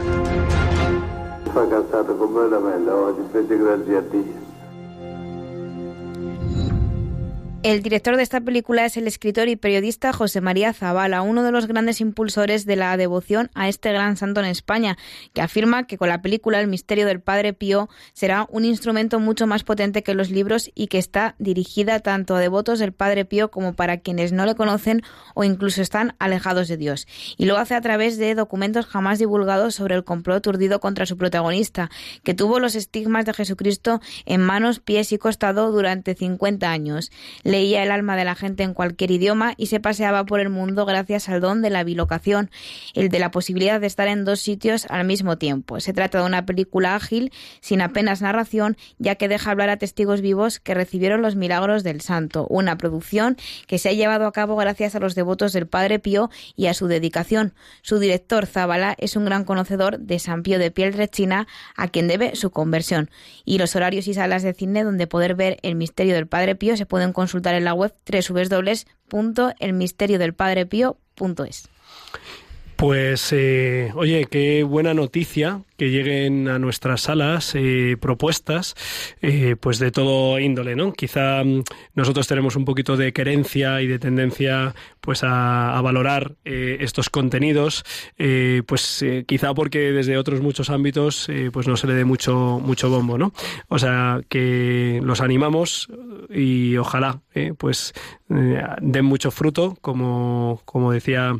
Speaker 4: El director de esta película es el escritor y periodista José María Zavala, uno de los grandes impulsores de la devoción a este gran santo en España, que afirma que con la película El misterio del Padre Pío será un instrumento mucho más potente que los libros y que está dirigida tanto a devotos del Padre Pío como para quienes no le conocen o incluso están alejados de Dios. Y lo hace a través de documentos jamás divulgados sobre el complot urdido contra su protagonista, que tuvo los estigmas de Jesucristo en manos, pies y costado durante 50 años leía el alma de la gente en cualquier idioma y se paseaba por el mundo gracias al don de la bilocación, el de la posibilidad de estar en dos sitios al mismo tiempo. Se trata de una película ágil, sin apenas narración, ya que deja hablar a testigos vivos que recibieron los milagros del santo, una producción que se ha llevado a cabo gracias a los devotos del Padre Pío y a su dedicación. Su director, Zabala, es un gran conocedor de San Pío de China, a quien debe su conversión. Y los horarios y salas de cine donde poder ver el misterio del Padre Pío se pueden consultar en la web www.elmisteriodelpadrepío.es.
Speaker 1: Pues, eh, oye, qué buena noticia que lleguen a nuestras salas eh, propuestas, eh, pues de todo índole, ¿no? Quizá mm, nosotros tenemos un poquito de querencia y de tendencia, pues, a, valorar estos contenidos, pues, quizá porque desde otros muchos ámbitos, pues, no se le dé mucho, mucho bombo, ¿no? O sea, que los animamos y ojalá, pues, den mucho fruto, como, como decía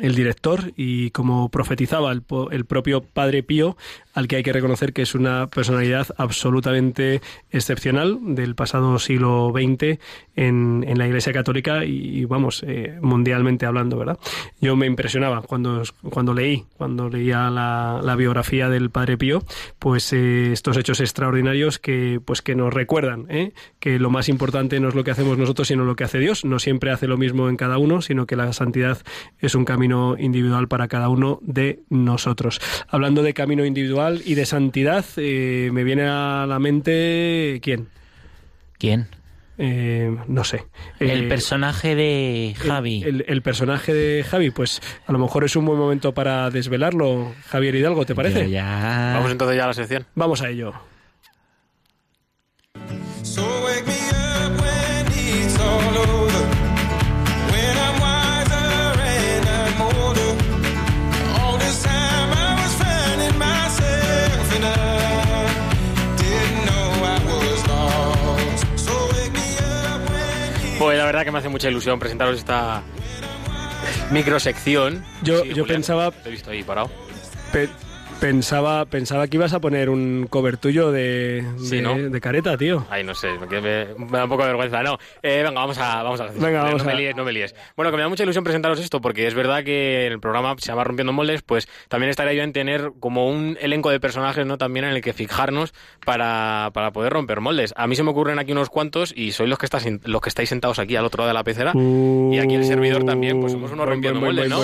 Speaker 1: el director y como profetizaba el, el, propio Padre Pío, al que hay que reconocer que es una personalidad absolutamente excepcional del pasado siglo XX en, en la Iglesia Católica y, vamos, eh, mundialmente hablando, ¿verdad? Yo me impresionaba cuando, cuando leí, cuando leía la, la biografía del Padre Pío, pues eh, estos hechos extraordinarios que, pues que nos recuerdan ¿eh? que lo más importante no es lo que hacemos nosotros, sino lo que hace Dios. No siempre hace lo mismo en cada uno, sino que la santidad es un camino individual para cada uno de nosotros. Hablando de camino individual, y de santidad, eh, me viene a la mente quién.
Speaker 3: ¿Quién?
Speaker 1: Eh, no sé.
Speaker 3: El eh, personaje de Javi.
Speaker 1: El, personaje de Javi, pues a lo mejor es un buen momento para desvelarlo. Javier Hidalgo, ¿te parece?
Speaker 3: ya...
Speaker 5: Vamos entonces ya a la sección.
Speaker 1: Vamos a ello.
Speaker 5: Verdad que me hace mucha ilusión presentaros esta microsección.
Speaker 1: Yo, yo pensaba.
Speaker 5: Te he visto ahí parado.
Speaker 1: Pensaba, pensaba que ibas a poner un cobertullo de,
Speaker 5: Sí,
Speaker 1: de,
Speaker 5: ¿no?
Speaker 1: de careta, tío.
Speaker 5: Ay, no sé, me, me- me da un poco de vergüenza. No, eh, venga, vamos a... Vamos a
Speaker 1: Venga,
Speaker 5: no
Speaker 1: vamos
Speaker 5: me
Speaker 1: a-
Speaker 5: líes, no me líes. Bueno, que me da mucha ilusión presentaros esto, porque es verdad que el programa se llama Rompiendo Moldes, pues también estaría yo en tener como un elenco de personajes, ¿no? También en el que fijarnos para, para poder romper moldes. A mí se me ocurren aquí unos cuantos y sois los que, estás, los que estáis sentados aquí al otro lado de la pecera. Y aquí el servidor también, pues somos unos rompiendo moldes, ¿no?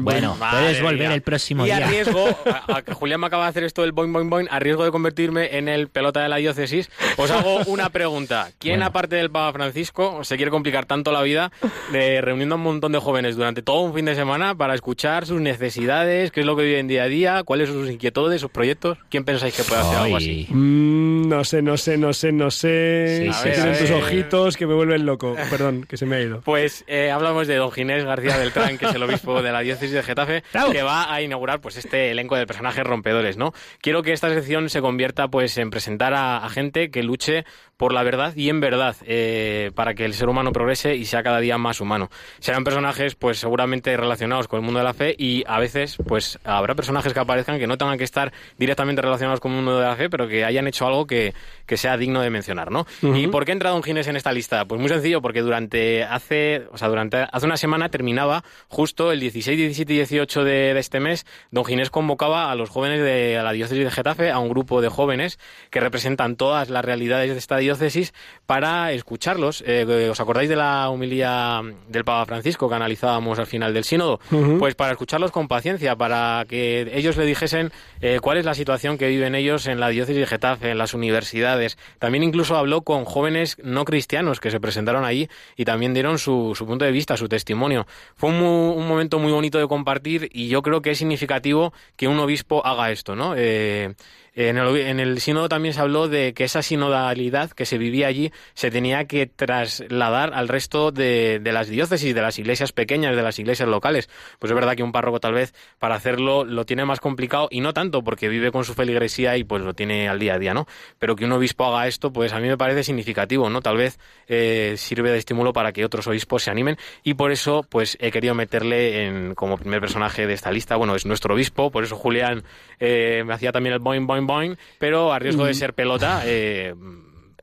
Speaker 3: Bueno, puedes volver el próximo
Speaker 5: y
Speaker 3: día.
Speaker 5: a riesgo, a, a que Julián me acaba de hacer esto del boing boing boing, a riesgo de convertirme en el pelota de la diócesis, os hago una pregunta. ¿Quién,
Speaker 3: Bueno.
Speaker 5: aparte del Papa Francisco, se quiere complicar tanto la vida de reuniendo a un montón de jóvenes durante todo un fin de semana para escuchar sus necesidades, qué es lo que viven día a día, cuáles son sus inquietudes, sus proyectos? ¿Quién pensáis que puede hacer algo así?
Speaker 1: Mm, no sé, no sé, no sé, no sé.
Speaker 5: Sí, sí,
Speaker 1: tienen tus ojitos que me vuelven loco. Perdón, que se me ha ido.
Speaker 5: Pues eh, hablamos de don Ginés García Beltrán, que es el obispo de la diócesis de Getafe, que va a inaugurar pues este elenco de personajes rompedores, ¿no? Quiero que esta sección se convierta pues en presentar a, a gente que luche por la verdad y en verdad eh, para que el ser humano progrese y sea cada día más humano. Serán personajes pues seguramente relacionados con el mundo de la fe y a veces pues habrá personajes que aparezcan que no tengan que estar directamente relacionados con el mundo de la fe, pero que hayan hecho algo que, que sea digno de mencionar, ¿no?
Speaker 1: Ujú.
Speaker 5: ¿Y por qué entra Don Ginés en esta lista? Pues muy sencillo, porque durante hace, o sea, durante hace una semana terminaba justo el 16, 17 y 18 de, de este mes, Don Ginés convocaba a los jóvenes de la diócesis de Getafe, a un grupo de jóvenes que representan todas las realidades de esta diócesis para escucharlos. Eh, ¿Os acordáis de la humilía del Papa Francisco que analizábamos al final del sínodo?
Speaker 1: Ujú.
Speaker 5: Pues para escucharlos con paciencia, para que ellos le dijesen eh, cuál es la situación que viven ellos en la diócesis de Getafe, en las universidades. También incluso habló con jóvenes no cristianos que se presentaron allí y también dieron su, su punto de vista, su testimonio. Fue un, un momento muy bonito de compartir y yo creo que es significativo que un obispo haga esto, ¿no? Eh, en el, sínodo también se habló de que esa sinodalidad que se vivía allí se tenía que trasladar al resto de, de las diócesis, de las iglesias pequeñas, de las iglesias locales. Pues es verdad que un párroco tal vez para hacerlo lo tiene más complicado y no tanto porque vive con su feligresía y pues lo tiene al día a día, ¿no? Pero que un obispo haga esto, pues a mí me parece significativo, ¿no? Tal vez eh, sirve de estímulo para que otros obispos se animen y por eso pues he querido meterle en, como primer personaje de esta lista. Bueno, es nuestro obispo, por eso Julián eh, me hacía también el boing, boing, boing, pero a riesgo de
Speaker 1: Mm.
Speaker 5: ser pelota, eh,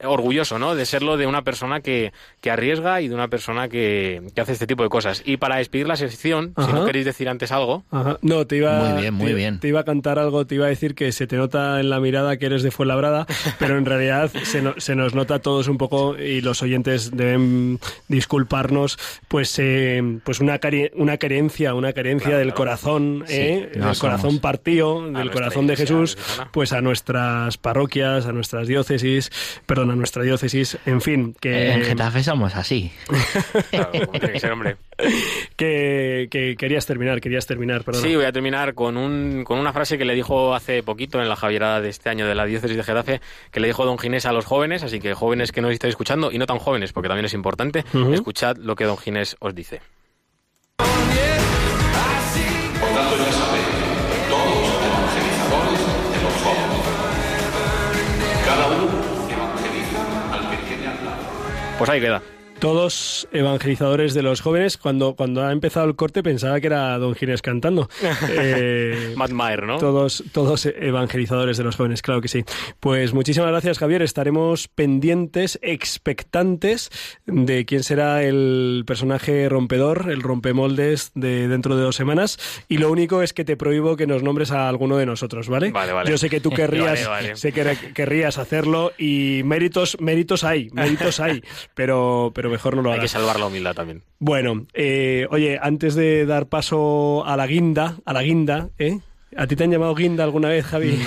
Speaker 5: orgulloso, ¿no? De serlo de una persona que, que arriesga y de una persona que, que hace este tipo de cosas. Y para despedir la sección, si no queréis decir antes algo,
Speaker 1: Ajá. No, te iba,
Speaker 3: Muy bien, muy
Speaker 1: te-
Speaker 3: bien.
Speaker 1: te iba a cantar algo, te iba a decir que se te nota en la mirada que eres de Fuenlabrada, pero en realidad se, no- se nos nota a todos un poco y los oyentes deben disculparnos, pues eh, pues una cari- una carencia, una carencia del corazón,
Speaker 3: Sí,
Speaker 1: eh,
Speaker 3: no
Speaker 1: del corazón partido, del corazón de Jesús, pues a nuestras parroquias, a nuestras diócesis, perdón, a nuestra diócesis, en fin, que
Speaker 3: En Getafe somos así.
Speaker 5: claro, como tiene que ser, hombre.
Speaker 1: que, que querías terminar, querías terminar, perdón.
Speaker 5: Sí, voy a terminar con, un, con una frase que le dijo hace poquito en la Javierada de este año de la diócesis de Getafe, que le dijo don Ginés a los jóvenes, así que jóvenes que nos estáis escuchando, y no tan jóvenes, porque también es importante,
Speaker 1: Ujú.
Speaker 5: escuchad lo que don Ginés os dice. Pues ahí queda.
Speaker 1: Todos evangelizadores de los jóvenes. Cuando, cuando ha empezado el corte pensaba que era Don Ginés cantando. Eh,
Speaker 5: Matt Maher, ¿no?
Speaker 1: Todos, todos evangelizadores de los jóvenes, claro que sí. Pues muchísimas gracias, Javier. Estaremos pendientes, expectantes de quién será el personaje rompedor, el rompemoldes de dentro de dos semanas. Y lo único es que te prohíbo que nos nombres a alguno de nosotros, ¿vale?
Speaker 5: Vale, vale.
Speaker 1: Yo sé que tú querrías,
Speaker 5: Vale, vale.
Speaker 1: sé que querrías hacerlo y méritos, méritos hay, méritos hay, pero, pero mejor no lo
Speaker 5: Hay que salvar la humildad también.
Speaker 1: Bueno, eh, oye, antes de dar paso a la guinda, a la guinda, ¿eh? ¿A ti te han llamado guinda alguna vez, Javi?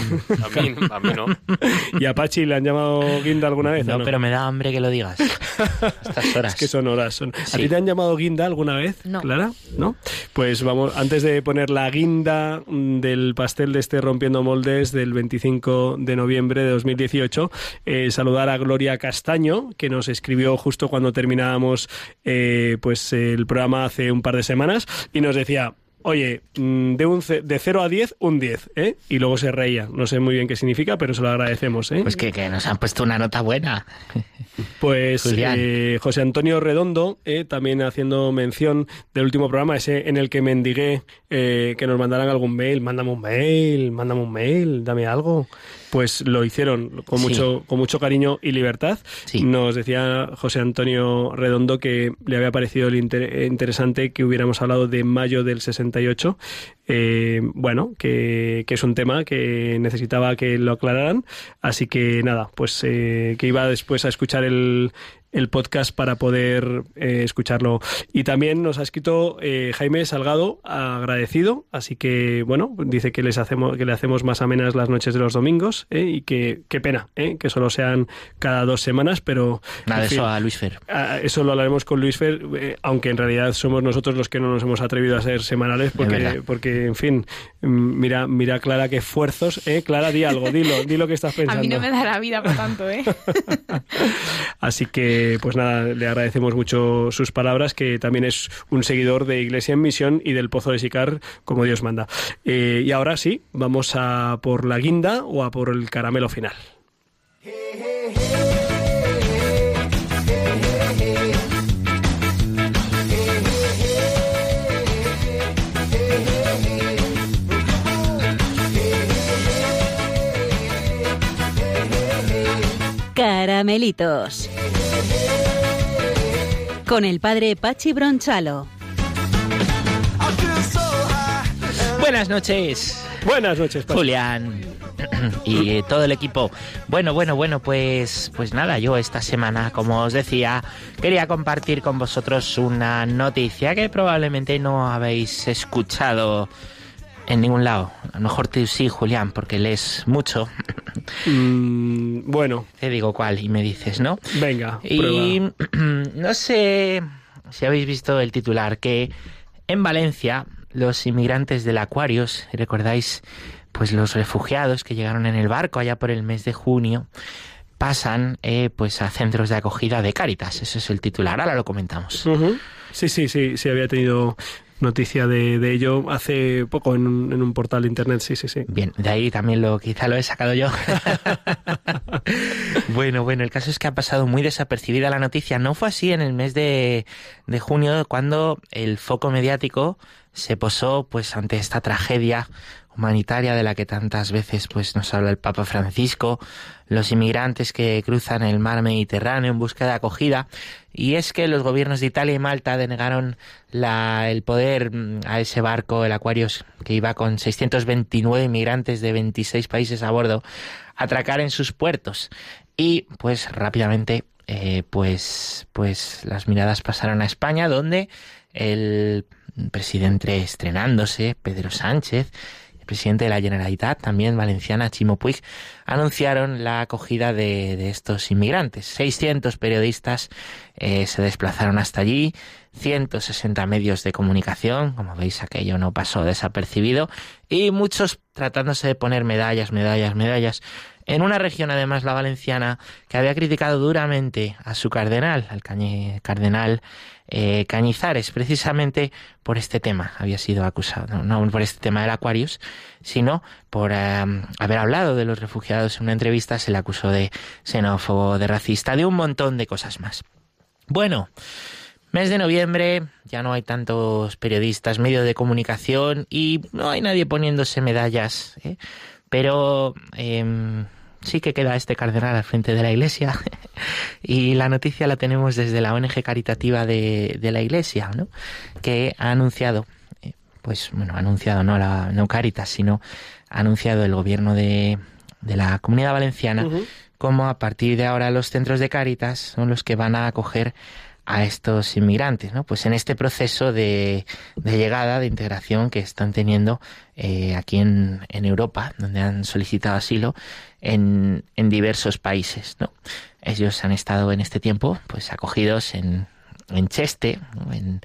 Speaker 5: A mí, a mí no.
Speaker 1: ¿Y a Pachi le han llamado guinda alguna vez?
Speaker 3: No, pero me da hambre que lo digas. Estas horas.
Speaker 1: Es que son horas. Son... ¿A ti te han llamado guinda alguna vez,
Speaker 4: No.
Speaker 1: Clara? ¿No? Pues vamos, antes de poner la guinda mm, del pastel de este Rompiendo Moldes del 25 de noviembre de 2018, eh, saludar a Gloria Castaño, que nos escribió justo cuando terminábamos eh, pues el programa hace un par de semanas y nos decía oye, mm, de, un, ce- de 0 a 10, un 10, ¿eh? Y luego se reía. No sé muy bien qué significa, pero se lo agradecemos, ¿eh?
Speaker 3: Pues que, que nos han puesto una nota buena.
Speaker 1: Pues eh, José Antonio Redondo, eh, también haciendo mención del último programa, ese en el que mendigué eh, que nos mandaran algún mail, mándame un mail, mándame un mail, dame algo. Pues lo hicieron con
Speaker 3: Sí.
Speaker 1: mucho, con mucho cariño y libertad. Nos decía José Antonio Redondo que le había parecido inter- interesante que hubiéramos hablado de mayo del 68. Eh, bueno, que, que es un tema que necesitaba que lo aclararan. Así que nada, pues eh, que iba después a escuchar el, el podcast para poder eh, escucharlo. Y también nos ha escrito eh, Jaime Salgado, agradecido, así que bueno, dice que les hacemos, que le hacemos más amenas las noches de los domingos, eh, y que qué pena, eh, que solo sean cada dos semanas, pero
Speaker 3: Nada de
Speaker 1: en fin,
Speaker 3: eso a Luis Fer.
Speaker 1: Eso lo hablaremos con Luis Fer, eh, aunque en realidad somos nosotros los que no nos hemos atrevido a ser semanales, porque, porque en fin, mm, mira, mira Clara qué esfuerzos, ¿eh? Clara, di algo, dilo, di lo que estás
Speaker 4: A
Speaker 1: pensando.
Speaker 4: mí no me da la vida para tanto, ¿eh?
Speaker 1: Así que, pues nada, le agradecemos mucho sus palabras, que también es un seguidor de Iglesia en Misión y del Pozo de Sicar, como Dios manda. Eh, y ahora sí, vamos a por la guinda o a por el caramelo final.
Speaker 7: Caramelitos. Con el padre Pachi Bronchalo.
Speaker 3: Buenas noches.
Speaker 1: Buenas noches, Pachi.
Speaker 3: Julián. Y eh, todo el equipo. Bueno, bueno, bueno, pues, pues nada, yo esta semana, como os decía, quería compartir con vosotros una noticia que probablemente no habéis escuchado en ningún lado. A lo mejor tú sí, Julián, porque lees mucho.
Speaker 1: Mm, bueno.
Speaker 3: Te digo cuál y me dices, ¿no?
Speaker 1: Venga,
Speaker 3: Y
Speaker 1: prueba.
Speaker 3: no sé si habéis visto el titular que en Valencia los inmigrantes del Aquarius, recordáis, pues los refugiados que llegaron en el barco allá por el mes de junio, pasan eh, pues a centros de acogida de Cáritas. Ese es el titular. Ahora lo comentamos.
Speaker 1: Sí, sí, sí, sí, había tenido noticia de, de ello hace poco en un, en un portal de internet, sí, sí, sí.
Speaker 3: Bien, de ahí también lo quizá lo he sacado yo. bueno, bueno, el caso es que ha pasado muy desapercibida la noticia. No fue así en el mes de, de junio cuando el foco mediático se posó pues ante esta tragedia humanitaria de la que tantas veces pues nos habla el Papa Francisco, los inmigrantes que cruzan el mar Mediterráneo en busca de acogida, y es que los gobiernos de Italia y Malta denegaron la, el poder mm, a ese barco, el Aquarius, que iba con 629 inmigrantes de 26 países a bordo, atracar en sus puertos. Y pues rápidamente eh, pues, pues las miradas pasaron a España, donde el presidente estrenándose, Pedro Sánchez, el presidente de la Generalitat, también valenciana, Chimo Puig, anunciaron la acogida de, estos inmigrantes. 600 periodistas eh, se desplazaron hasta allí, 160 medios de comunicación, como veis aquello no pasó desapercibido, y muchos tratándose de poner medallas, medallas, medallas, en una región además la valenciana que había criticado duramente a su cardenal, al cardenal eh, Cañizares, precisamente por este tema. Había sido acusado, no, por este tema del Aquarius, sino por haber hablado de los refugiados en una entrevista, se le acusó de xenófobo, de racista, de un montón de cosas más. Bueno, mes de noviembre, ya no hay tantos periodistas, medios de comunicación y no hay nadie poniéndose medallas, ¿eh? pero em, sí que queda este cardenal al frente de la iglesia y la noticia la tenemos desde la ONG caritativa de, de la iglesia, ¿no? que ha anunciado, eh, pues bueno, ha anunciado no, la, no Caritas, sino ha anunciado el gobierno de, de la comunidad valenciana como a partir de ahora los centros de Caritas son los que van a acoger a estos inmigrantes, ¿no? Pues en este proceso de, de llegada, de integración que están teniendo eh, aquí en, Europa, donde han solicitado asilo en, diversos países, ¿no? Ellos han estado en este tiempo, pues acogidos en, en Cheste, en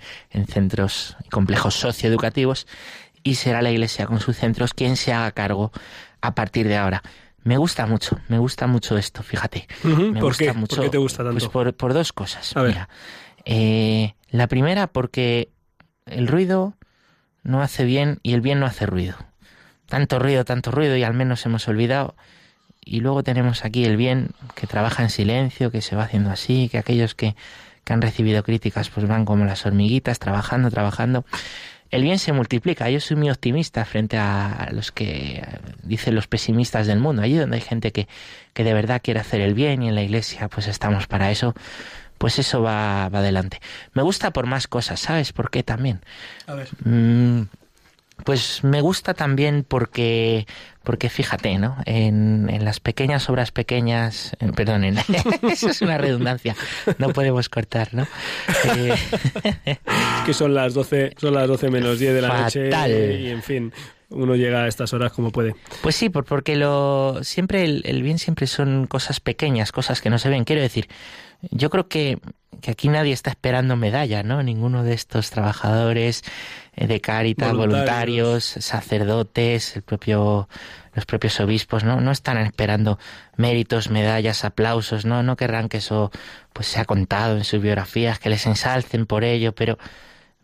Speaker 3: centros y complejos socioeducativos, y será la Iglesia con sus centros quien se haga cargo a partir de ahora. Me gusta mucho, me gusta mucho esto, fíjate. Me
Speaker 1: ¿por
Speaker 3: gusta
Speaker 1: qué? ¿Por
Speaker 3: mucho.
Speaker 1: qué te gusta tanto?
Speaker 3: Pues por, por dos cosas.
Speaker 1: A.
Speaker 3: Mira, eh, la primera porque el ruido no hace bien y el bien no hace ruido. Tanto ruido, tanto ruido y al menos hemos olvidado. Y luego tenemos aquí el bien que trabaja en silencio, que se va haciendo así, que aquellos que, que han recibido críticas pues van como las hormiguitas, trabajando, trabajando. El bien se multiplica. Yo soy muy optimista frente a los que dicen los pesimistas del mundo. Allí donde hay gente que, que de verdad quiere hacer el bien y en la iglesia pues estamos para eso pues eso va, va adelante. Me gusta por más cosas, ¿sabes por qué también?
Speaker 1: A ver.
Speaker 3: Mm, pues me gusta también porque, porque fíjate, ¿no? En, en las pequeñas obras pequeñas, eh, perdón, en- eso es una redundancia, no podemos cortar, ¿no? Eh,
Speaker 1: Es que son las 12, son las 12 menos 10 de la
Speaker 3: Fatal.
Speaker 1: noche y en fin, uno llega a estas horas como puede.
Speaker 3: Pues sí, por- porque lo siempre el, el bien siempre son cosas pequeñas, cosas que no se ven. Quiero decir, yo creo que, que aquí nadie está esperando medalla, ¿no? Ninguno de estos trabajadores de Cáritas,
Speaker 1: Voluntarios.
Speaker 3: voluntarios, sacerdotes, el propio, los propios obispos, ¿no? No están esperando méritos, medallas, aplausos, ¿no? No querrán que eso pues sea contado en sus biografías, que les ensalcen por ello, pero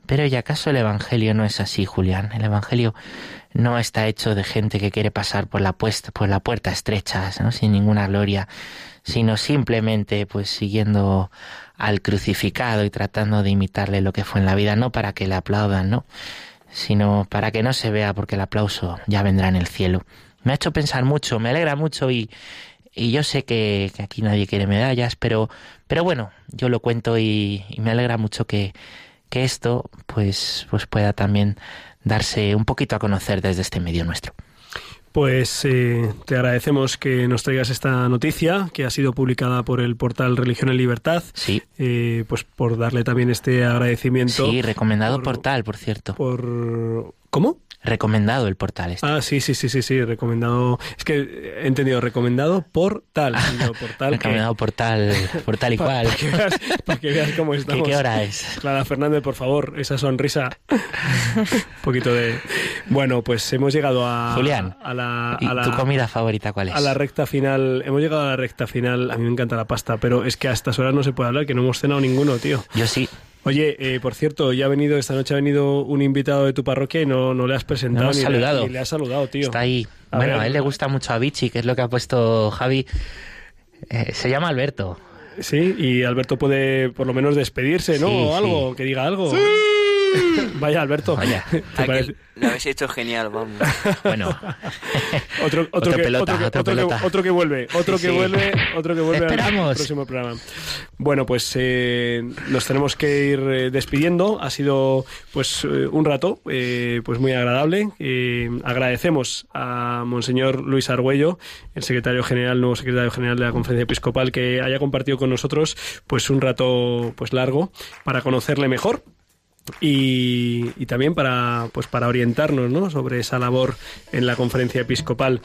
Speaker 3: pero ¿y acaso el Evangelio no es así, Julián? El Evangelio no está hecho de gente que quiere pasar por la, puesta, por la puerta estrecha, ¿no? sin ninguna gloria, sino simplemente pues siguiendo al crucificado y tratando de imitarle lo que fue en la vida, no para que le aplaudan, ¿no? sino para que no se vea porque el aplauso ya vendrá en el cielo. Me ha hecho pensar mucho, me alegra mucho y, y yo sé que, aquí nadie quiere medallas, pero, pero bueno, yo lo cuento y, y me alegra mucho que, que esto pues, pues pueda también darse un poquito a conocer desde este medio nuestro.
Speaker 1: Pues eh, te agradecemos que nos traigas esta noticia que ha sido publicada por el portal Religión en Libertad.
Speaker 3: Sí.
Speaker 1: Eh, pues por darle también este agradecimiento.
Speaker 3: Sí, recomendado
Speaker 1: por-
Speaker 3: portal, por cierto.
Speaker 1: Por ¿cómo?
Speaker 3: Recomendado el portal este.
Speaker 1: Ah, sí, sí, sí, sí, sí, recomendado. Es que he entendido recomendado por tal, sino por tal. que-
Speaker 3: recomendado portal, por tal y cual.
Speaker 1: Para que veas, para que veas cómo
Speaker 3: ¿Qué,
Speaker 1: estamos.
Speaker 3: qué hora es?
Speaker 1: Clara Fernández, por favor, esa sonrisa. Un poquito de. Bueno, pues hemos llegado a.
Speaker 3: Julián,
Speaker 1: a la,
Speaker 3: ¿Y
Speaker 1: a la-
Speaker 3: tu comida favorita cuál es?
Speaker 1: a la recta final. Hemos llegado a la recta final. A mí me encanta la pasta, pero es que a estas horas no se puede hablar, que no hemos cenado ninguno, tío.
Speaker 3: Yo sí.
Speaker 1: Oye, eh, por cierto, ya ha venido, esta noche ha venido un invitado de tu parroquia y no, no le has presentado
Speaker 3: No
Speaker 1: ni,
Speaker 3: saludado.
Speaker 1: Le, ni le has saludado, tío.
Speaker 3: Está ahí.
Speaker 1: A
Speaker 3: bueno,
Speaker 1: ver.
Speaker 3: a él le gusta mucho a Vichy, que es lo que ha puesto Javi. Eh, se llama Alberto.
Speaker 1: Sí, y Alberto puede por lo menos despedirse, ¿no?
Speaker 3: Sí,
Speaker 1: o algo,
Speaker 3: sí.
Speaker 1: que diga algo. Vaya, Alberto.
Speaker 3: Vaya.
Speaker 1: ¿Te
Speaker 14: Ah? Lo habéis hecho genial, vamos.
Speaker 3: Bueno,
Speaker 1: Otro, otro,
Speaker 3: Otro
Speaker 1: que,
Speaker 3: pelota,
Speaker 1: otro, que,
Speaker 3: otro
Speaker 1: otro que-
Speaker 3: pelota.
Speaker 1: otro que vuelve, otro que
Speaker 3: Sí.
Speaker 1: vuelve, otro que vuelve al
Speaker 3: Esperamos.
Speaker 1: próximo programa. Bueno, pues eh, nos tenemos que ir eh, despidiendo. Ha sido pues eh, un rato eh, pues muy agradable. Eh, agradecemos a Monseñor Luis Argüello, el secretario general, nuevo secretario general de la Conferencia Episcopal, que haya compartido con nosotros pues un rato pues largo para conocerle mejor y, y también para pues para orientarnos ¿no? sobre esa labor en la conferencia episcopal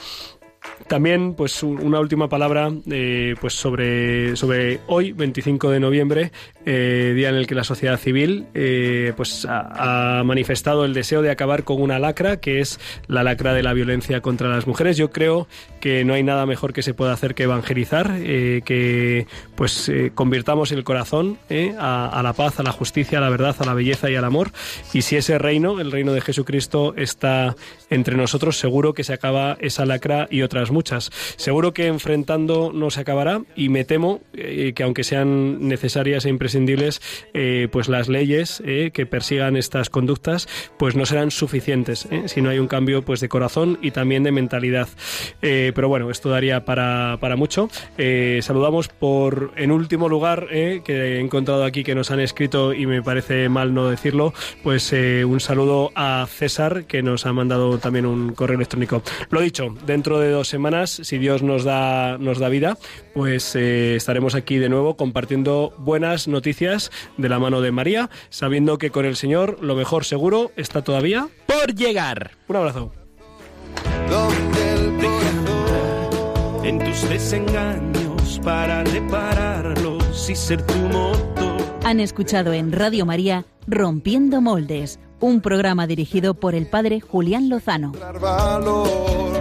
Speaker 1: también pues un- una última palabra eh, pues sobre sobre hoy 25 de noviembre eh, día en el que la sociedad civil eh, pues ha, manifestado el deseo de acabar con una lacra que es la lacra de la violencia contra las mujeres. Yo creo que no hay nada mejor que se pueda hacer que evangelizar que pues convirtamos el corazón a, a la paz a la justicia a la verdad a la belleza y al amor. Y si ese reino el reino de Jesucristo está entre nosotros seguro que se acaba esa lacra y otras muchas. Seguro que enfrentando no se acabará y me temo eh, que aunque sean necesarias e imprescindibles eh, pues las leyes eh, que persigan estas conductas pues no serán suficientes eh, si no hay un cambio pues de corazón y también de mentalidad. Eh, pero bueno esto daría para, para mucho. Eh, saludamos por en último lugar que he encontrado aquí que nos han escrito y me parece mal no decirlo pues un saludo a César que nos ha mandado también un correo electrónico. Lo dicho dentro de dos semanas si Dios nos da nos da vida pues eh, estaremos aquí de nuevo compartiendo buenas noticias de la mano de María sabiendo que con el Señor lo mejor seguro está todavía
Speaker 3: por llegar
Speaker 1: un abrazo
Speaker 15: en tus desengaños para repararlos y ser tu motor.
Speaker 7: Han escuchado en Radio María Rompiendo Moldes, un programa dirigido por el padre Julián Lozano.
Speaker 2: valor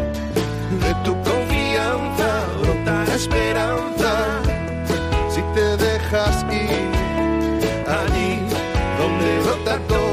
Speaker 2: esperanza si te dejas ir allí donde brota todo.